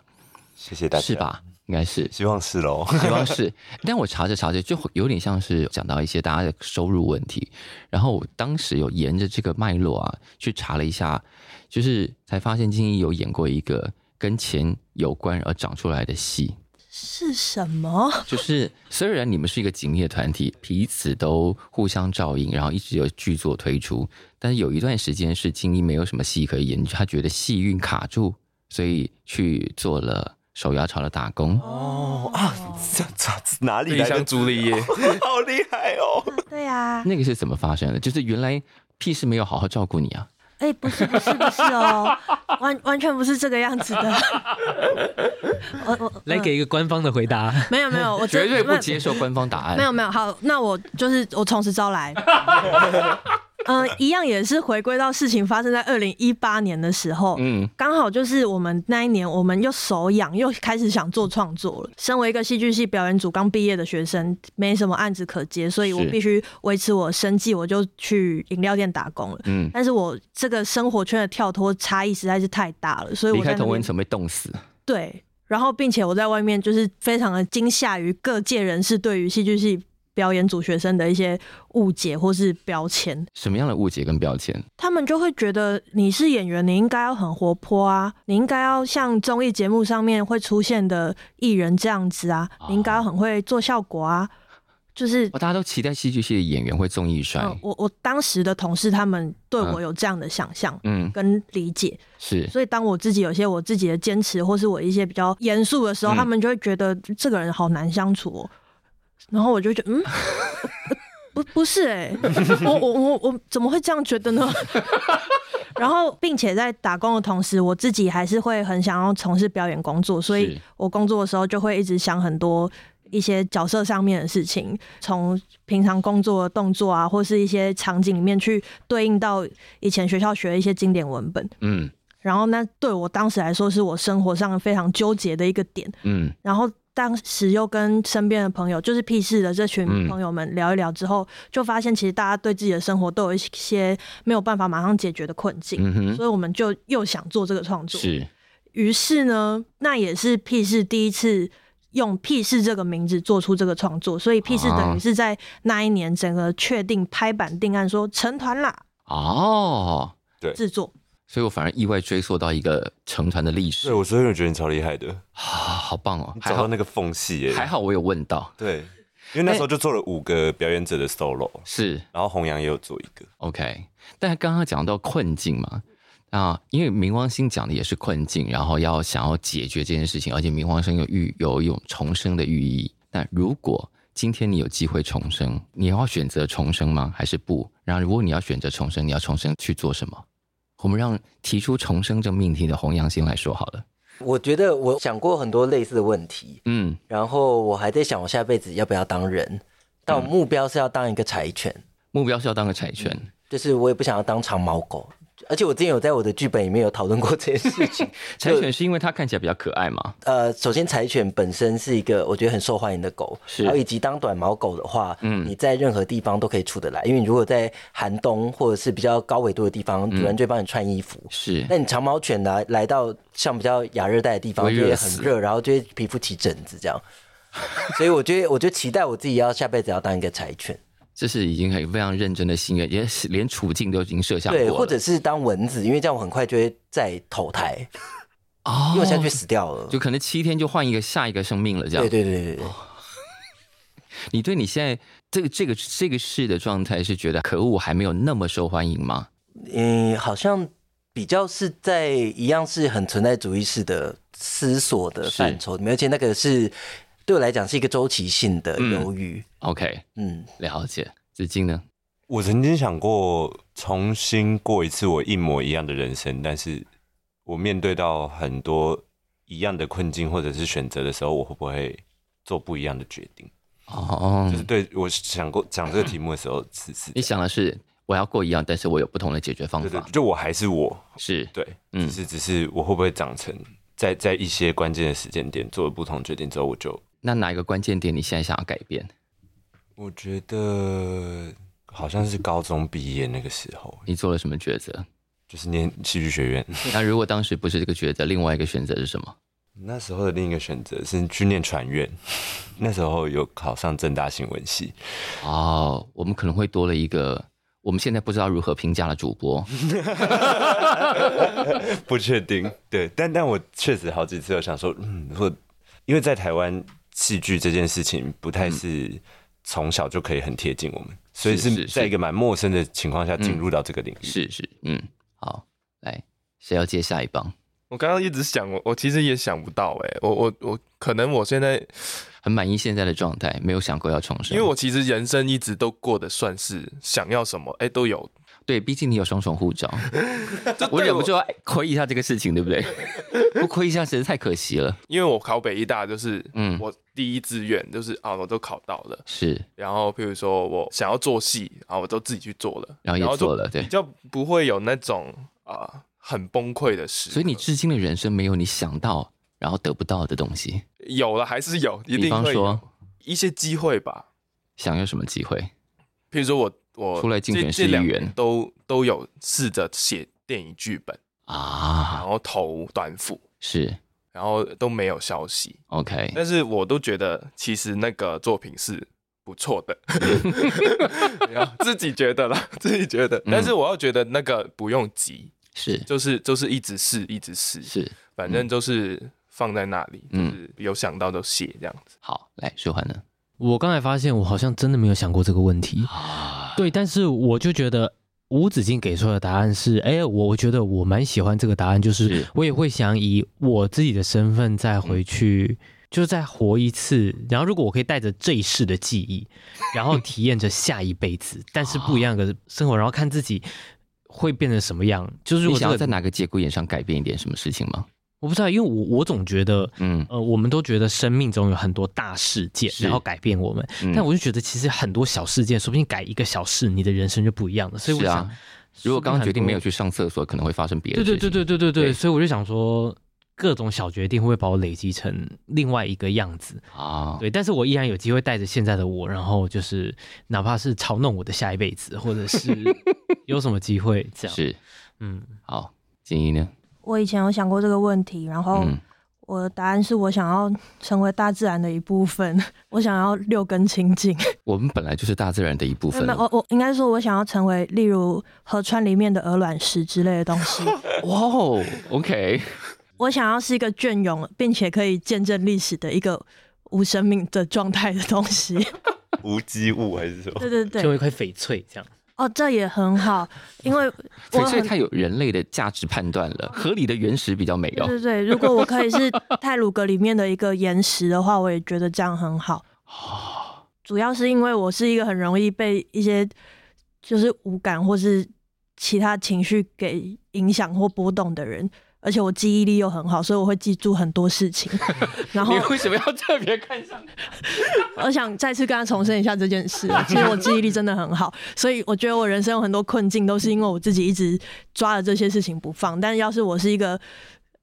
谢谢大家，是吧？应该是，希望是喽，希望是。但我查着查着，就有点像是讲到一些大家的收入问题。然后我当时有沿着这个脉络啊，去查了一下，就是才发现金一有演过一个跟钱有关而长出来的戏。是什么？就是虽然你们是一个紧密的团体，彼此都互相照应，然后一直有剧作推出，但是有一段时间是金一没有什么戏可以演，他觉得戏运卡住，所以去做了。手摇茶的打工哦啊，这这哪里来的朱丽叶？*laughs* 好厉害哦！对呀，那个是怎么发生的？就是原来屁事没有好好照顾你啊？哎，不是不是不是哦，*laughs* 完完全不是这个样子的。*laughs* 我我来给一个官方的回答。没有没有，我绝对不接受官方答案。没有没有，好，那我就是我从实招来。嗯、呃，*laughs* 一样也是回归到事情发生在二零一八年的时候，嗯，刚好就是我们那一年，我们又手痒，又开始想做创作了。身为一个戏剧系表演组刚毕业的学生，没什么案子可接，所以我必须维持我生计，我就去饮料店打工了。嗯，但是我这个生活圈的跳脱差异实在是太大了，所以我离开同温层被冻死。对，然后并且我在外面就是非常的惊吓于各界人士对于戏剧系。表演组学生的一些误解或是标签。什么样的误解跟标签？他们就会觉得你是演员，你应该要很活泼啊，你应该要像综艺节目上面会出现的艺人这样子啊，你应该要很会做效果啊。就是大家都期待戏剧系的演员会综艺帅。我我当时的同事他们对我有这样的想象，嗯，跟理解是。所以当我自己有些我自己的坚持，或是我一些比较严肃的时候，他们就会觉得这个人好难相处哦。然后我就觉得，嗯，不不是哎，我我我我怎么会这样觉得呢？*laughs* 然后，并且在打工的同时，我自己还是会很想要从事表演工作，所以我工作的时候就会一直想很多。一些角色上面的事情，从平常工作的动作啊，或是一些场景里面去对应到以前学校学的一些经典文本，嗯，然后那对我当时来说，是我生活上非常纠结的一个点，嗯，然后当时又跟身边的朋友，就是屁事的这群朋友们聊一聊之后，嗯、就发现其实大家对自己的生活都有一些没有办法马上解决的困境，嗯，所以我们就又想做这个创作，是，于是呢，那也是屁事第一次。用屁事这个名字做出这个创作，所以屁事等于是在那一年整个确定拍板定案说成团啦。哦，对，制作，所以我反而意外追溯到一个成团的历史。对，我所以我觉得你超厉害的，啊，*laughs* 好棒哦，找到那个缝隙耶，还好我有问到。对，因为那时候就做了五个表演者的 solo，是，然后弘扬也有做一个。OK，但刚刚讲到困境嘛。啊，因为冥王星讲的也是困境，然后要想要解决这件事情，而且冥王星有寓有一种重生的寓意。那如果今天你有机会重生，你要选择重生吗？还是不？然后如果你要选择重生，你要重生去做什么？我们让提出重生这命题的弘扬星来说好了。我觉得我想过很多类似的问题，嗯，然后我还在想我下辈子要不要当人，但我目标是要当一个柴犬，目标是要当个柴犬，嗯，就是我也不想要当长毛狗。而且我之前有在我的剧本里面有讨论过这件事情。*laughs* 柴犬是因为它看起来比较可爱吗？呃，首先柴犬本身是一个我觉得很受欢迎的狗，是。然后以及当短毛狗的话，嗯，你在任何地方都可以出得来，因为你如果在寒冬或者是比较高纬度的地方，主人就会帮你穿衣服。是。那你长毛犬呢来到像比较亚热带的地方，就会很热，然后就会皮肤起疹子这样。所以我觉得，我就期待我自己要下辈子要当一个柴犬。这是已经很非常认真的心愿，也是连处境都已经设想过了。对，或者是当蚊子，因为这样我很快就会再投胎。哦，因为我现在就死掉了，就可能七天就换一个下一个生命了，这样。对对对对对。*laughs* 你对你现在这个这个这个事的状态是觉得可恶，还没有那么受欢迎吗？嗯，好像比较是在一样是很存在主义式的思索的范畴里面，而且那个是。对我来讲是一个周期性的忧郁。嗯、OK，嗯，了解。子金呢？我曾经想过重新过一次我一模一样的人生，但是我面对到很多一样的困境或者是选择的时候，我会不会做不一样的决定？哦，就是对我想过讲这个题目的时候，是是你想的是我要过一样，但是我有不同的解决方法。对对，就我还是我，是对，嗯，只是只是我会不会长成在在一些关键的时间点做了不同决定之后，我就。那哪一个关键点你现在想要改变？我觉得好像是高中毕业那个时候。你做了什么抉择？就是念戏剧学院。*laughs* 那如果当时不是这个抉择，另外一个选择是什么？那时候的另一个选择是去念传院。*laughs* 那时候有考上正大新闻系。哦，我们可能会多了一个我们现在不知道如何评价的主播。*laughs* 不确定，对，但但我确实好几次有想说，嗯，或因为在台湾。戏剧这件事情不太是从小就可以很贴近我们，嗯、所以是在一个蛮陌生的情况下进入到这个领域。是是，嗯，好，来，谁要接下一棒？我刚刚一直想，我我其实也想不到，哎，我我我可能我现在很满意现在的状态，没有想过要重生，因为我其实人生一直都过得算是想要什么，哎，都有。对，毕竟你有双重护照，*laughs* 我忍不住要亏一下这个事情，对不对？*laughs* 不亏一下实在太可惜了。因为我考北医大，就是嗯，我第一志愿就是啊，我都考到了。是，然后譬如说我想要做戏，然后我都自己去做了，然后也做了，对，比较不会有那种啊很崩溃的事。所以你至今的人生没有你想到然后得不到的东西？有了还是有，一定说一些机会吧。想要什么机会？譬如说我。我出来竞选市议员，都都有试着写电影剧本啊，然后投短辅是，然后都没有消息。OK，但是我都觉得其实那个作品是不错的，*laughs* 自己觉得啦，自己觉得。但是我要觉得那个不用急，是，就是就是一直试，一直试，是，反正就是放在那里，就是有想到就写这样子。好，来舒桓呢？我刚才发现，我好像真的没有想过这个问题。对，但是我就觉得无止境给出的答案是，哎，我觉得我蛮喜欢这个答案，就是我也会想以我自己的身份再回去，就再活一次。然后，如果我可以带着这一世的记忆，*laughs* 然后体验着下一辈子，但是不一样的生活，然后看自己会变成什么样。就是我想要在哪个节骨眼上改变一点什么事情吗？我不知道，因为我我总觉得，嗯呃，我们都觉得生命中有很多大事件，然后改变我们。嗯、但我就觉得，其实很多小事件，说不定改一个小事，你的人生就不一样了。所以我想，啊、如果刚刚决定没有去上厕所，可能会发生别的事情。对对对对对对对。所以我就想说，各种小决定会不会把我累积成另外一个样子啊？对，但是我依然有机会带着现在的我，然后就是哪怕是嘲弄我的下一辈子，或者是有什么机会这样。是，嗯，好，金怡呢？我以前有想过这个问题，然后我的答案是我想要成为大自然的一部分，我想要六根清净。*laughs* 我们本来就是大自然的一部分。我我应该说，我想要成为例如河川里面的鹅卵石之类的东西。*laughs* 哇哦，OK。我想要是一个隽永，并且可以见证历史的一个无生命的状态的东西。*laughs* 无机物还是什么？对对对，就一块翡翠这样。哦，这也很好，因为翡翠太有人类的价值判断了，合理的原石比较美哦。对对对，如果我可以是 *laughs* 泰鲁格里面的一个岩石的话，我也觉得这样很好。哦主要是因为我是一个很容易被一些就是无感或是其他情绪给影响或波动的人。而且我记忆力又很好，所以我会记住很多事情。*laughs* 然后你为什么要特别看上？我想再次跟他重申一下这件事。*laughs* 其实我记忆力真的很好，所以我觉得我人生有很多困境都是因为我自己一直抓着这些事情不放。但要是我是一个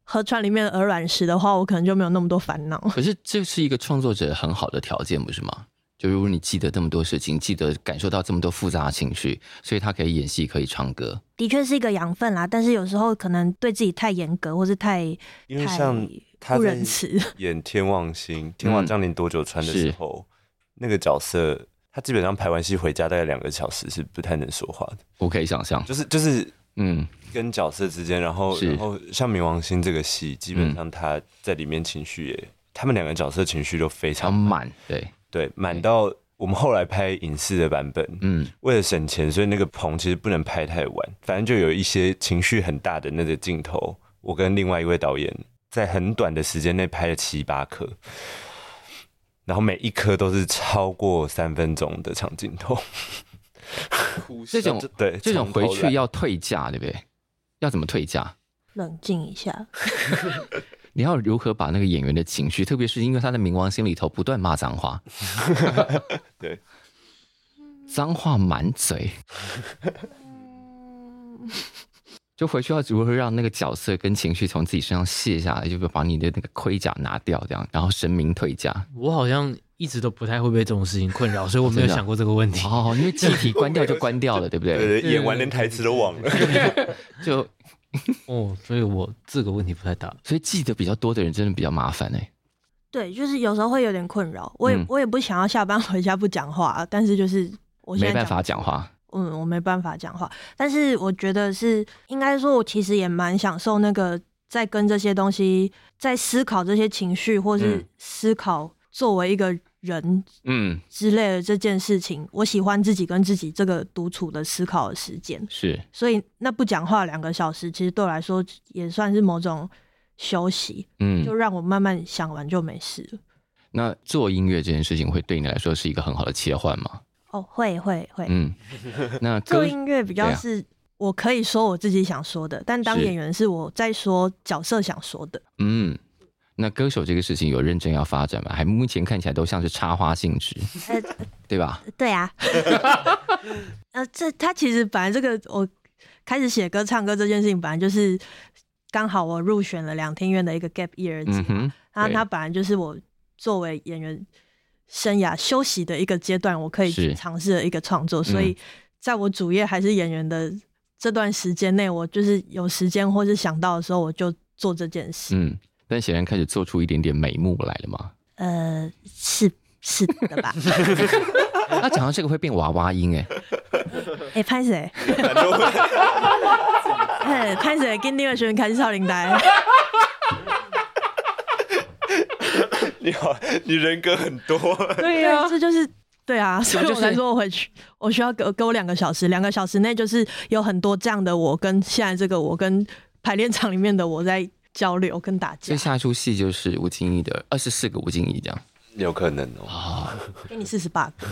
河川里面的鹅卵石的话，我可能就没有那么多烦恼。可是这是一个创作者很好的条件，不是吗？就如果你记得这么多事情，记得感受到这么多复杂的情绪，所以他可以演戏，可以唱歌，的确是一个养分啦。但是有时候可能对自己太严格，或是太因为像他在 *laughs* 演天王星，天王降临多久穿的时候，嗯、那个角色他基本上排完戏回家大概两个小时是不太能说话的。我可以想象，就是就是嗯，跟角色之间，然后然后像冥王星这个戏，基本上他在里面情绪也，嗯、他们两个角色情绪都非常满，对。对，满到我们后来拍影视的版本，嗯，为了省钱，所以那个棚其实不能拍太晚，反正就有一些情绪很大的那个镜头，我跟另外一位导演在很短的时间内拍了七八颗，然后每一颗都是超过三分钟的长镜头。这种 *laughs* 对，这种回去要退价，对不对？要怎么退价？冷静一下。*laughs* 你要如何把那个演员的情绪，特别是因为他的冥王星里头不断骂脏话 *laughs* *laughs* 对，脏话满嘴，*laughs* 就回去要如何让那个角色跟情绪从自己身上卸下来，就把你的那个盔甲拿掉，这样，然后神明退驾。我好像一直都不太会被这种事情困扰，所以我没有想过这个问题。哦，因为机体关掉就关掉了，对不对？对，对，演完连台词都忘了，就。*laughs* 哦，所以我这个问题不太大，所以记得比较多的人真的比较麻烦哎。对，就是有时候会有点困扰。我也、嗯、我也不想要下班 *laughs* 回家不讲话，但是就是我没办法讲话。嗯，我没办法讲话，但是我觉得是应该说，我其实也蛮享受那个在跟这些东西在思考这些情绪，或是思考作为一个。人，嗯，之类的这件事情，嗯、我喜欢自己跟自己这个独处的思考的时间，是，所以那不讲话两个小时，其实对我来说也算是某种休息，嗯，就让我慢慢想完就没事了。那做音乐这件事情会对你来说是一个很好的切换吗？哦，会会会，嗯，*laughs* 那做音乐比较是我可以说我自己想说的，啊、但当演员是我在说角色想说的，嗯。那歌手这个事情有认真要发展吗？还目前看起来都像是插花性质，呃、对吧？对啊。*laughs* 呃，这他其实本来这个我开始写歌、唱歌这件事情，本来就是刚好我入选了两厅院的一个 gap year 计划，然后他本来就是我作为演员生涯休息的一个阶段，我可以去尝试的一个创作。所以在我主业还是演员的这段时间内，我就是有时间或是想到的时候，我就做这件事。嗯。但显然开始做出一点点眉目来了吗？呃，是是的吧？*laughs* 那讲到这个会变娃娃音哎，哎拍谁？*laughs* 哎拍谁？跟另外学员开始超领带。*laughs* 你好，你人格很多。对呀、啊，这就是对啊，所以我才说我回去，我需要给给我两个小时，两个小时内就是有很多这样的我跟现在这个我跟排练场里面的我在交流跟打架。所以下一出戏就是吴敬义的二十四个吴敬义这样。有可能哦，给你四十八个。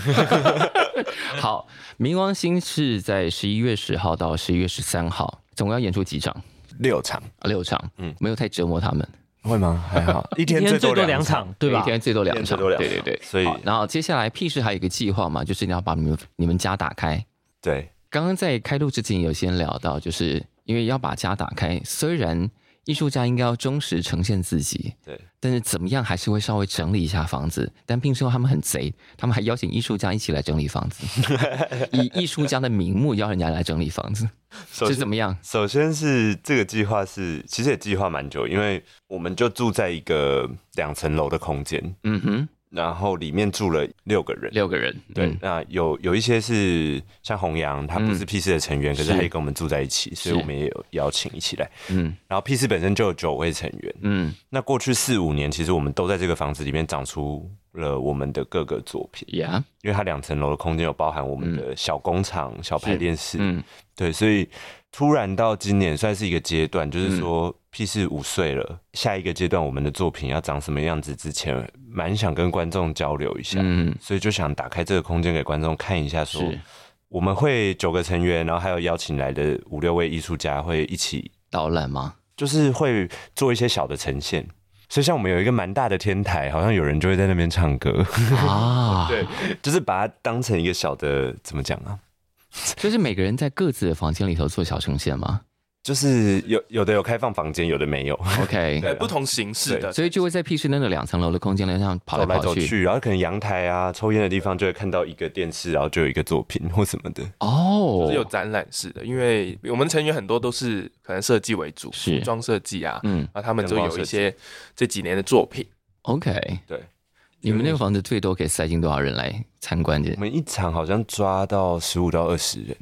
*laughs* 好，冥王星是在十一月十号到十一月十三号，总共要演出几场？六场啊，六场。嗯，没有太折磨他们，会吗？还好，*laughs* 一天最多两场，对吧？一天最多两场，对对对。所以，然后接下来 P 市还有一个计划嘛，就是你要把你们你们家打开。对，刚刚在开录之前有先聊到，就是因为要把家打开，虽然。艺术家应该要忠实呈现自己，对，但是怎么样还是会稍微整理一下房子。但并说他们很贼，他们还邀请艺术家一起来整理房子，*laughs* 以艺术家的名目邀人家来整理房子，是怎么样？首先是这个计划是其实也计划蛮久，因为我们就住在一个两层楼的空间，嗯哼。然后里面住了六个人，六个人，对，嗯、那有有一些是像弘洋，他不是 P 四的成员，嗯、可是他也跟我们住在一起，所以我们也有邀请一起来，嗯，然后 P 四本身就有九位成员，嗯，那过去四五年，其实我们都在这个房子里面长出了我们的各个作品，Yeah. 因为它两层楼的空间有包含我们的小工厂、嗯、小排练室，嗯，对，所以。突然到今年算是一个阶段，就是说 P 四五岁了，嗯、下一个阶段我们的作品要长什么样子？之前蛮想跟观众交流一下，嗯，所以就想打开这个空间给观众看一下，说我们会九个成员，然后还有邀请来的五六位艺术家会一起导览吗？就是会做一些小的呈现，所以像我们有一个蛮大的天台，好像有人就会在那边唱歌啊，*laughs* 对，就是把它当成一个小的怎么讲啊？*laughs* 就是每个人在各自的房间里头做小呈现吗？就是有有的有开放房间，有的没有。OK，*laughs* 对，不同形式的，所以就会在 P 室那个两层楼的空间里上跑来跑去，走走去，然后可能阳台啊、抽烟的地方就会看到一个电视，然后就有一个作品或什么的。哦，就是有展览式的，因为我们成员很多都是可能设计为主，服装设计啊，嗯，然后他们就有一些这几年的作品。OK，对。你们那个房子最多可以塞进多少人来参观？我们一场好像抓到十五到二十人，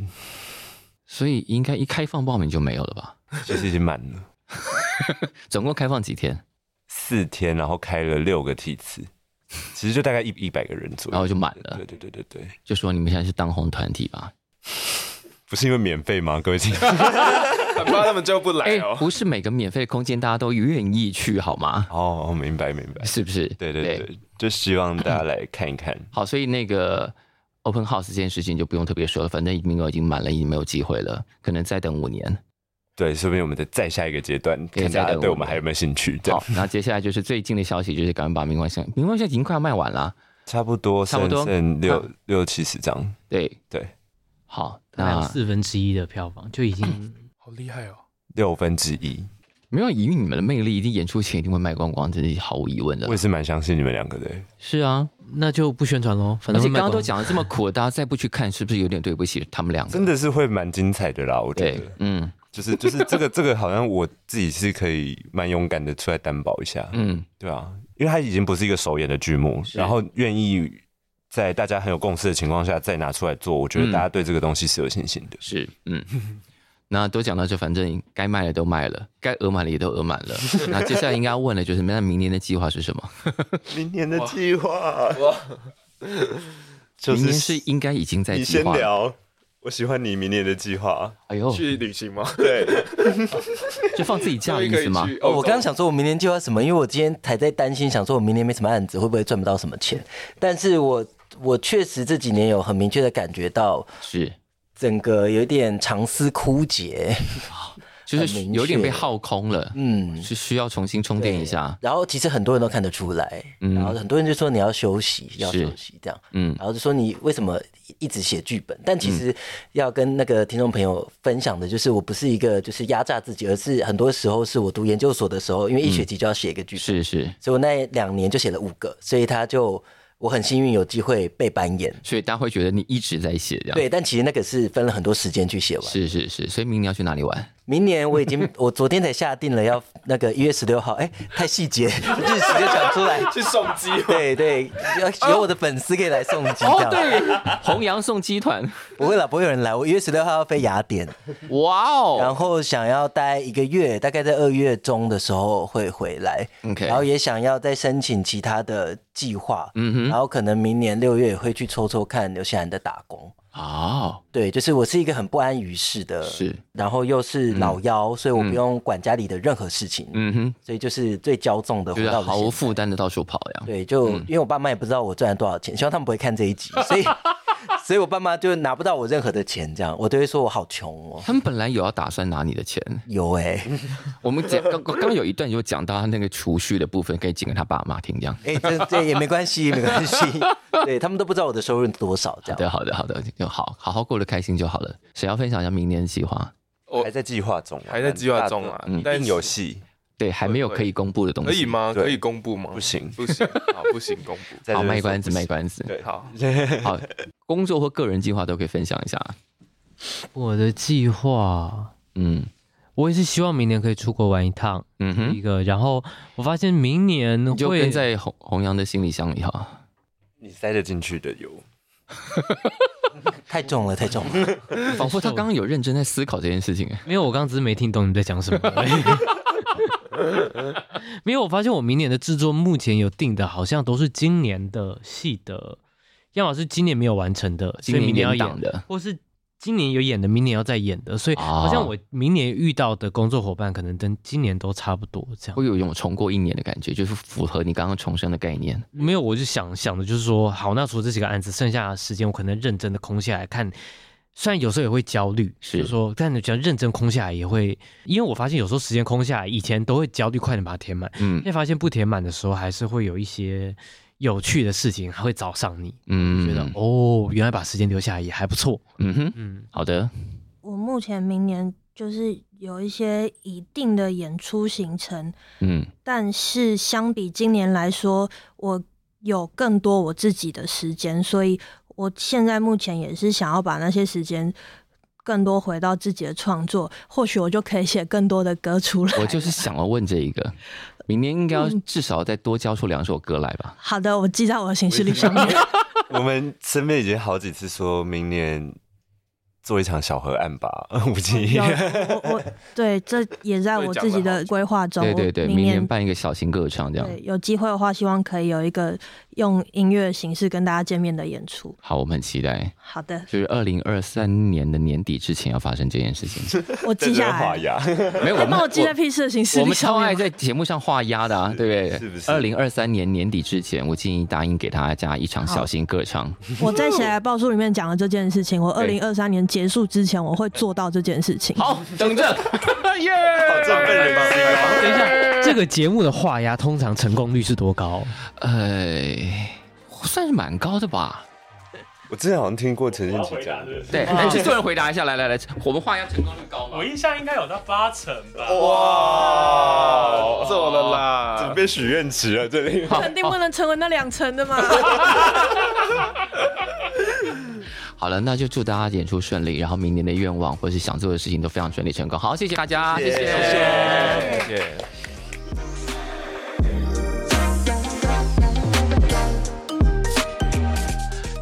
所以应该一开放报名就没有了吧？其实已经满了。*laughs* 总共开放几天？四天，然后开了六个梯次，其实就大概一一百个人左右，然后就满了。对对对对对，就说你们现在是当红团体吧？不是因为免费吗？各位听众，*laughs* 很怕他们就不来哦。不是每个免费的空间大家都愿意去好吗？哦，明白明白，是不是？对对对。就希望大家 *clears throat* 来看一看。好，所以那个 open house 这件事情就不用特别说了，反正名额已经满了，已经没有机会了，可能再等五年。对，说不定我们的再下一个阶段，看大家对我们还有没有兴趣。好，那接下来就是最近的消息，就是赶快把冥王星，冥王星已经快要卖完了，差不多，差不多剩六六七十张。对对，好，那四分之一的票房就已经好厉害哦，六分之一。没有，以你们的魅力，一定演出前一定会卖光光，这是毫无疑问的。我也是蛮相信你们两个的。是啊，那就不宣传喽。反正刚刚都讲的这么苦，大家再不去看，是不是有点对不起他们两个？真的是会蛮精彩的啦，我觉得。嗯，就是就是这个这个，好像我自己是可以蛮勇敢的出来担保一下。嗯，对啊，因为它已经不是一个首演的剧目，然后愿意在大家很有共识的情况下再拿出来做，我觉得大家对这个东西是有信心的。是，嗯。那都讲到这，反正该卖的都卖了，该额满的也都额满了。*laughs* 那接下来应该要问的就是，那明年的计划是什么？明年的计划，哇，明年是应该已经在计划。你先聊，我喜欢你明年的计划。哎呦，去旅行吗？对，*laughs* 就放自己假的意思吗？哦，我刚刚想说，我明年计划什么？因为我今天还在担心，想说我明年没什么案子，会不会赚不到什么钱？但是我我确实这几年有很明确的感觉到是。整个有点长思枯竭，*laughs* 就是有点被耗空了，嗯，是需要重新充电一下。然后其实很多人都看得出来，嗯，然后很多人就说你要休息，要休息这样，嗯，然后就说你为什么一直写剧本？但其实要跟那个听众朋友分享的就是，我不是一个就是压榨自己，而是很多时候是我读研究所的时候，因为一学期就要写一个剧本，是是，所以我那两年就写了五个，所以他就。我很幸运有机会被扮演，所以大家会觉得你一直在写这样。对，但其实那个是分了很多时间去写完。是是是，所以明年要去哪里玩？明年我已经，*laughs* 我昨天才下定了要那个一月十六号，哎，太细节，*laughs* 日期就讲出来。去送机，对对，有我的粉丝可以来送机，哦对，弘扬送机团，不会了，不会有人来，我一月十六号要飞雅典，哇哦，然后想要待一个月，大概在二月中的时候会回来，OK，然后也想要再申请其他的计划，嗯哼，然后可能明年六月也会去抽抽看纽西兰的打工。哦，对，就是我是一个很不安于世的，是，然后又是老幺，所以我不用管家里的任何事情，嗯哼，所以就是最骄纵的，就是毫无负担的到处跑呀。对，就因为我爸妈也不知道我赚了多少钱，希望他们不会看这一集，所以。*laughs* 所以，我爸妈就拿不到我任何的钱，这样我都会说我好穷哦。他们本来有要打算拿你的钱，有哎、欸。*laughs* 我们讲刚刚有一段有讲到他那个储蓄的部分，可以讲给他爸妈听，这样。*laughs* 哎、欸，这这也没关系，没关系。*laughs* 对他们都不知道我的收入多少，这样。对，好的，好的，就好好好过得开心就好了。谁要分享一下明年的计划？我还在计划中，还在计划中啊。嗯，但有戏。对，还没有可以公布的东西，可以吗？可以公布吗？不行，不行，好，不行公布。*laughs* 好，卖关子，卖关子。对，好，*laughs* *laughs* 好，工作或个人计划都可以分享一下。我的计划，嗯，我也是希望明年可以出国玩一趟，嗯哼，一个。然后我发现明年就跟在弘弘洋的行李箱里哈，你塞得进去的油，太重了，太重了，仿佛他刚刚有认真在思考这件事情。没有，我刚刚只是没听懂你在讲什么。*laughs* 没有，我发现我明年的制作目前有定的，好像都是今年的戏的，要么是今年没有完成的，所以明年要演的，或是今年有演的，明年要再演的，所以好像我明年遇到的工作伙伴，可能跟今年都差不多这样。会有一种重过一年的感觉，就是符合你刚刚重生的概念。没有，我就想想的就是说，好，那除了这几个案子，剩下的时间我可能认真的空下来看。虽然有时候也会焦虑，是就是说，但你只要认真空下来，也会，因为我发现有时候时间空下来，以前都会焦虑，快点把它填满。嗯，现在发现不填满的时候，还是会有一些有趣的事情还会找上你。嗯，觉得哦，原来把时间留下来也还不错。嗯哼，嗯，好的。我目前明年就是有一些一定的演出行程，嗯，但是相比今年来说，我有更多我自己的时间，所以。我现在目前也是想要把那些时间更多回到自己的创作，或许我就可以写更多的歌出来。我就是想要问这一个，*laughs* 明年应该要至少再多交出两首歌来吧？好的，我记在我的行事历上面。*laughs* 我们身边已经好几次说明年。做一场小河岸吧，*laughs* 吴静。我我对，这也在我自己的规划中。对对对，明年办一个小型歌唱这样。对，有机会的话，希望可以有一个用音乐形式跟大家见面的演出。好，我们很期待。好的，就是二零二三年的年底之前要发生这件事情。*laughs* 我记下来。*laughs* 没有，我帮我记在屁事的形式。我们超爱在节目上画押的啊，对不对？是不是？二零二三年年底之前，我建议答应给大家一场小型歌唱。*laughs* 我在写来报数里面讲了这件事情，我二零二三年结束之前，我会做到这件事情。好，等着，耶！好振奋人心啊！等一下，这个节目的画押通常成功率是多高？呃，算是蛮高的吧。我之前好像听过陈建奇讲的。对，来，请所有人回答一下。来来来，我们画押成功率高吗？我印象应该有到八成吧。哇，做了啦！准备许愿池了，这里肯定不能成为那两成的嘛。*laughs* 好了，那就祝大家演出顺利，然后明年的愿望或是想做的事情都非常顺利成功。好，谢谢大家，谢谢，谢谢。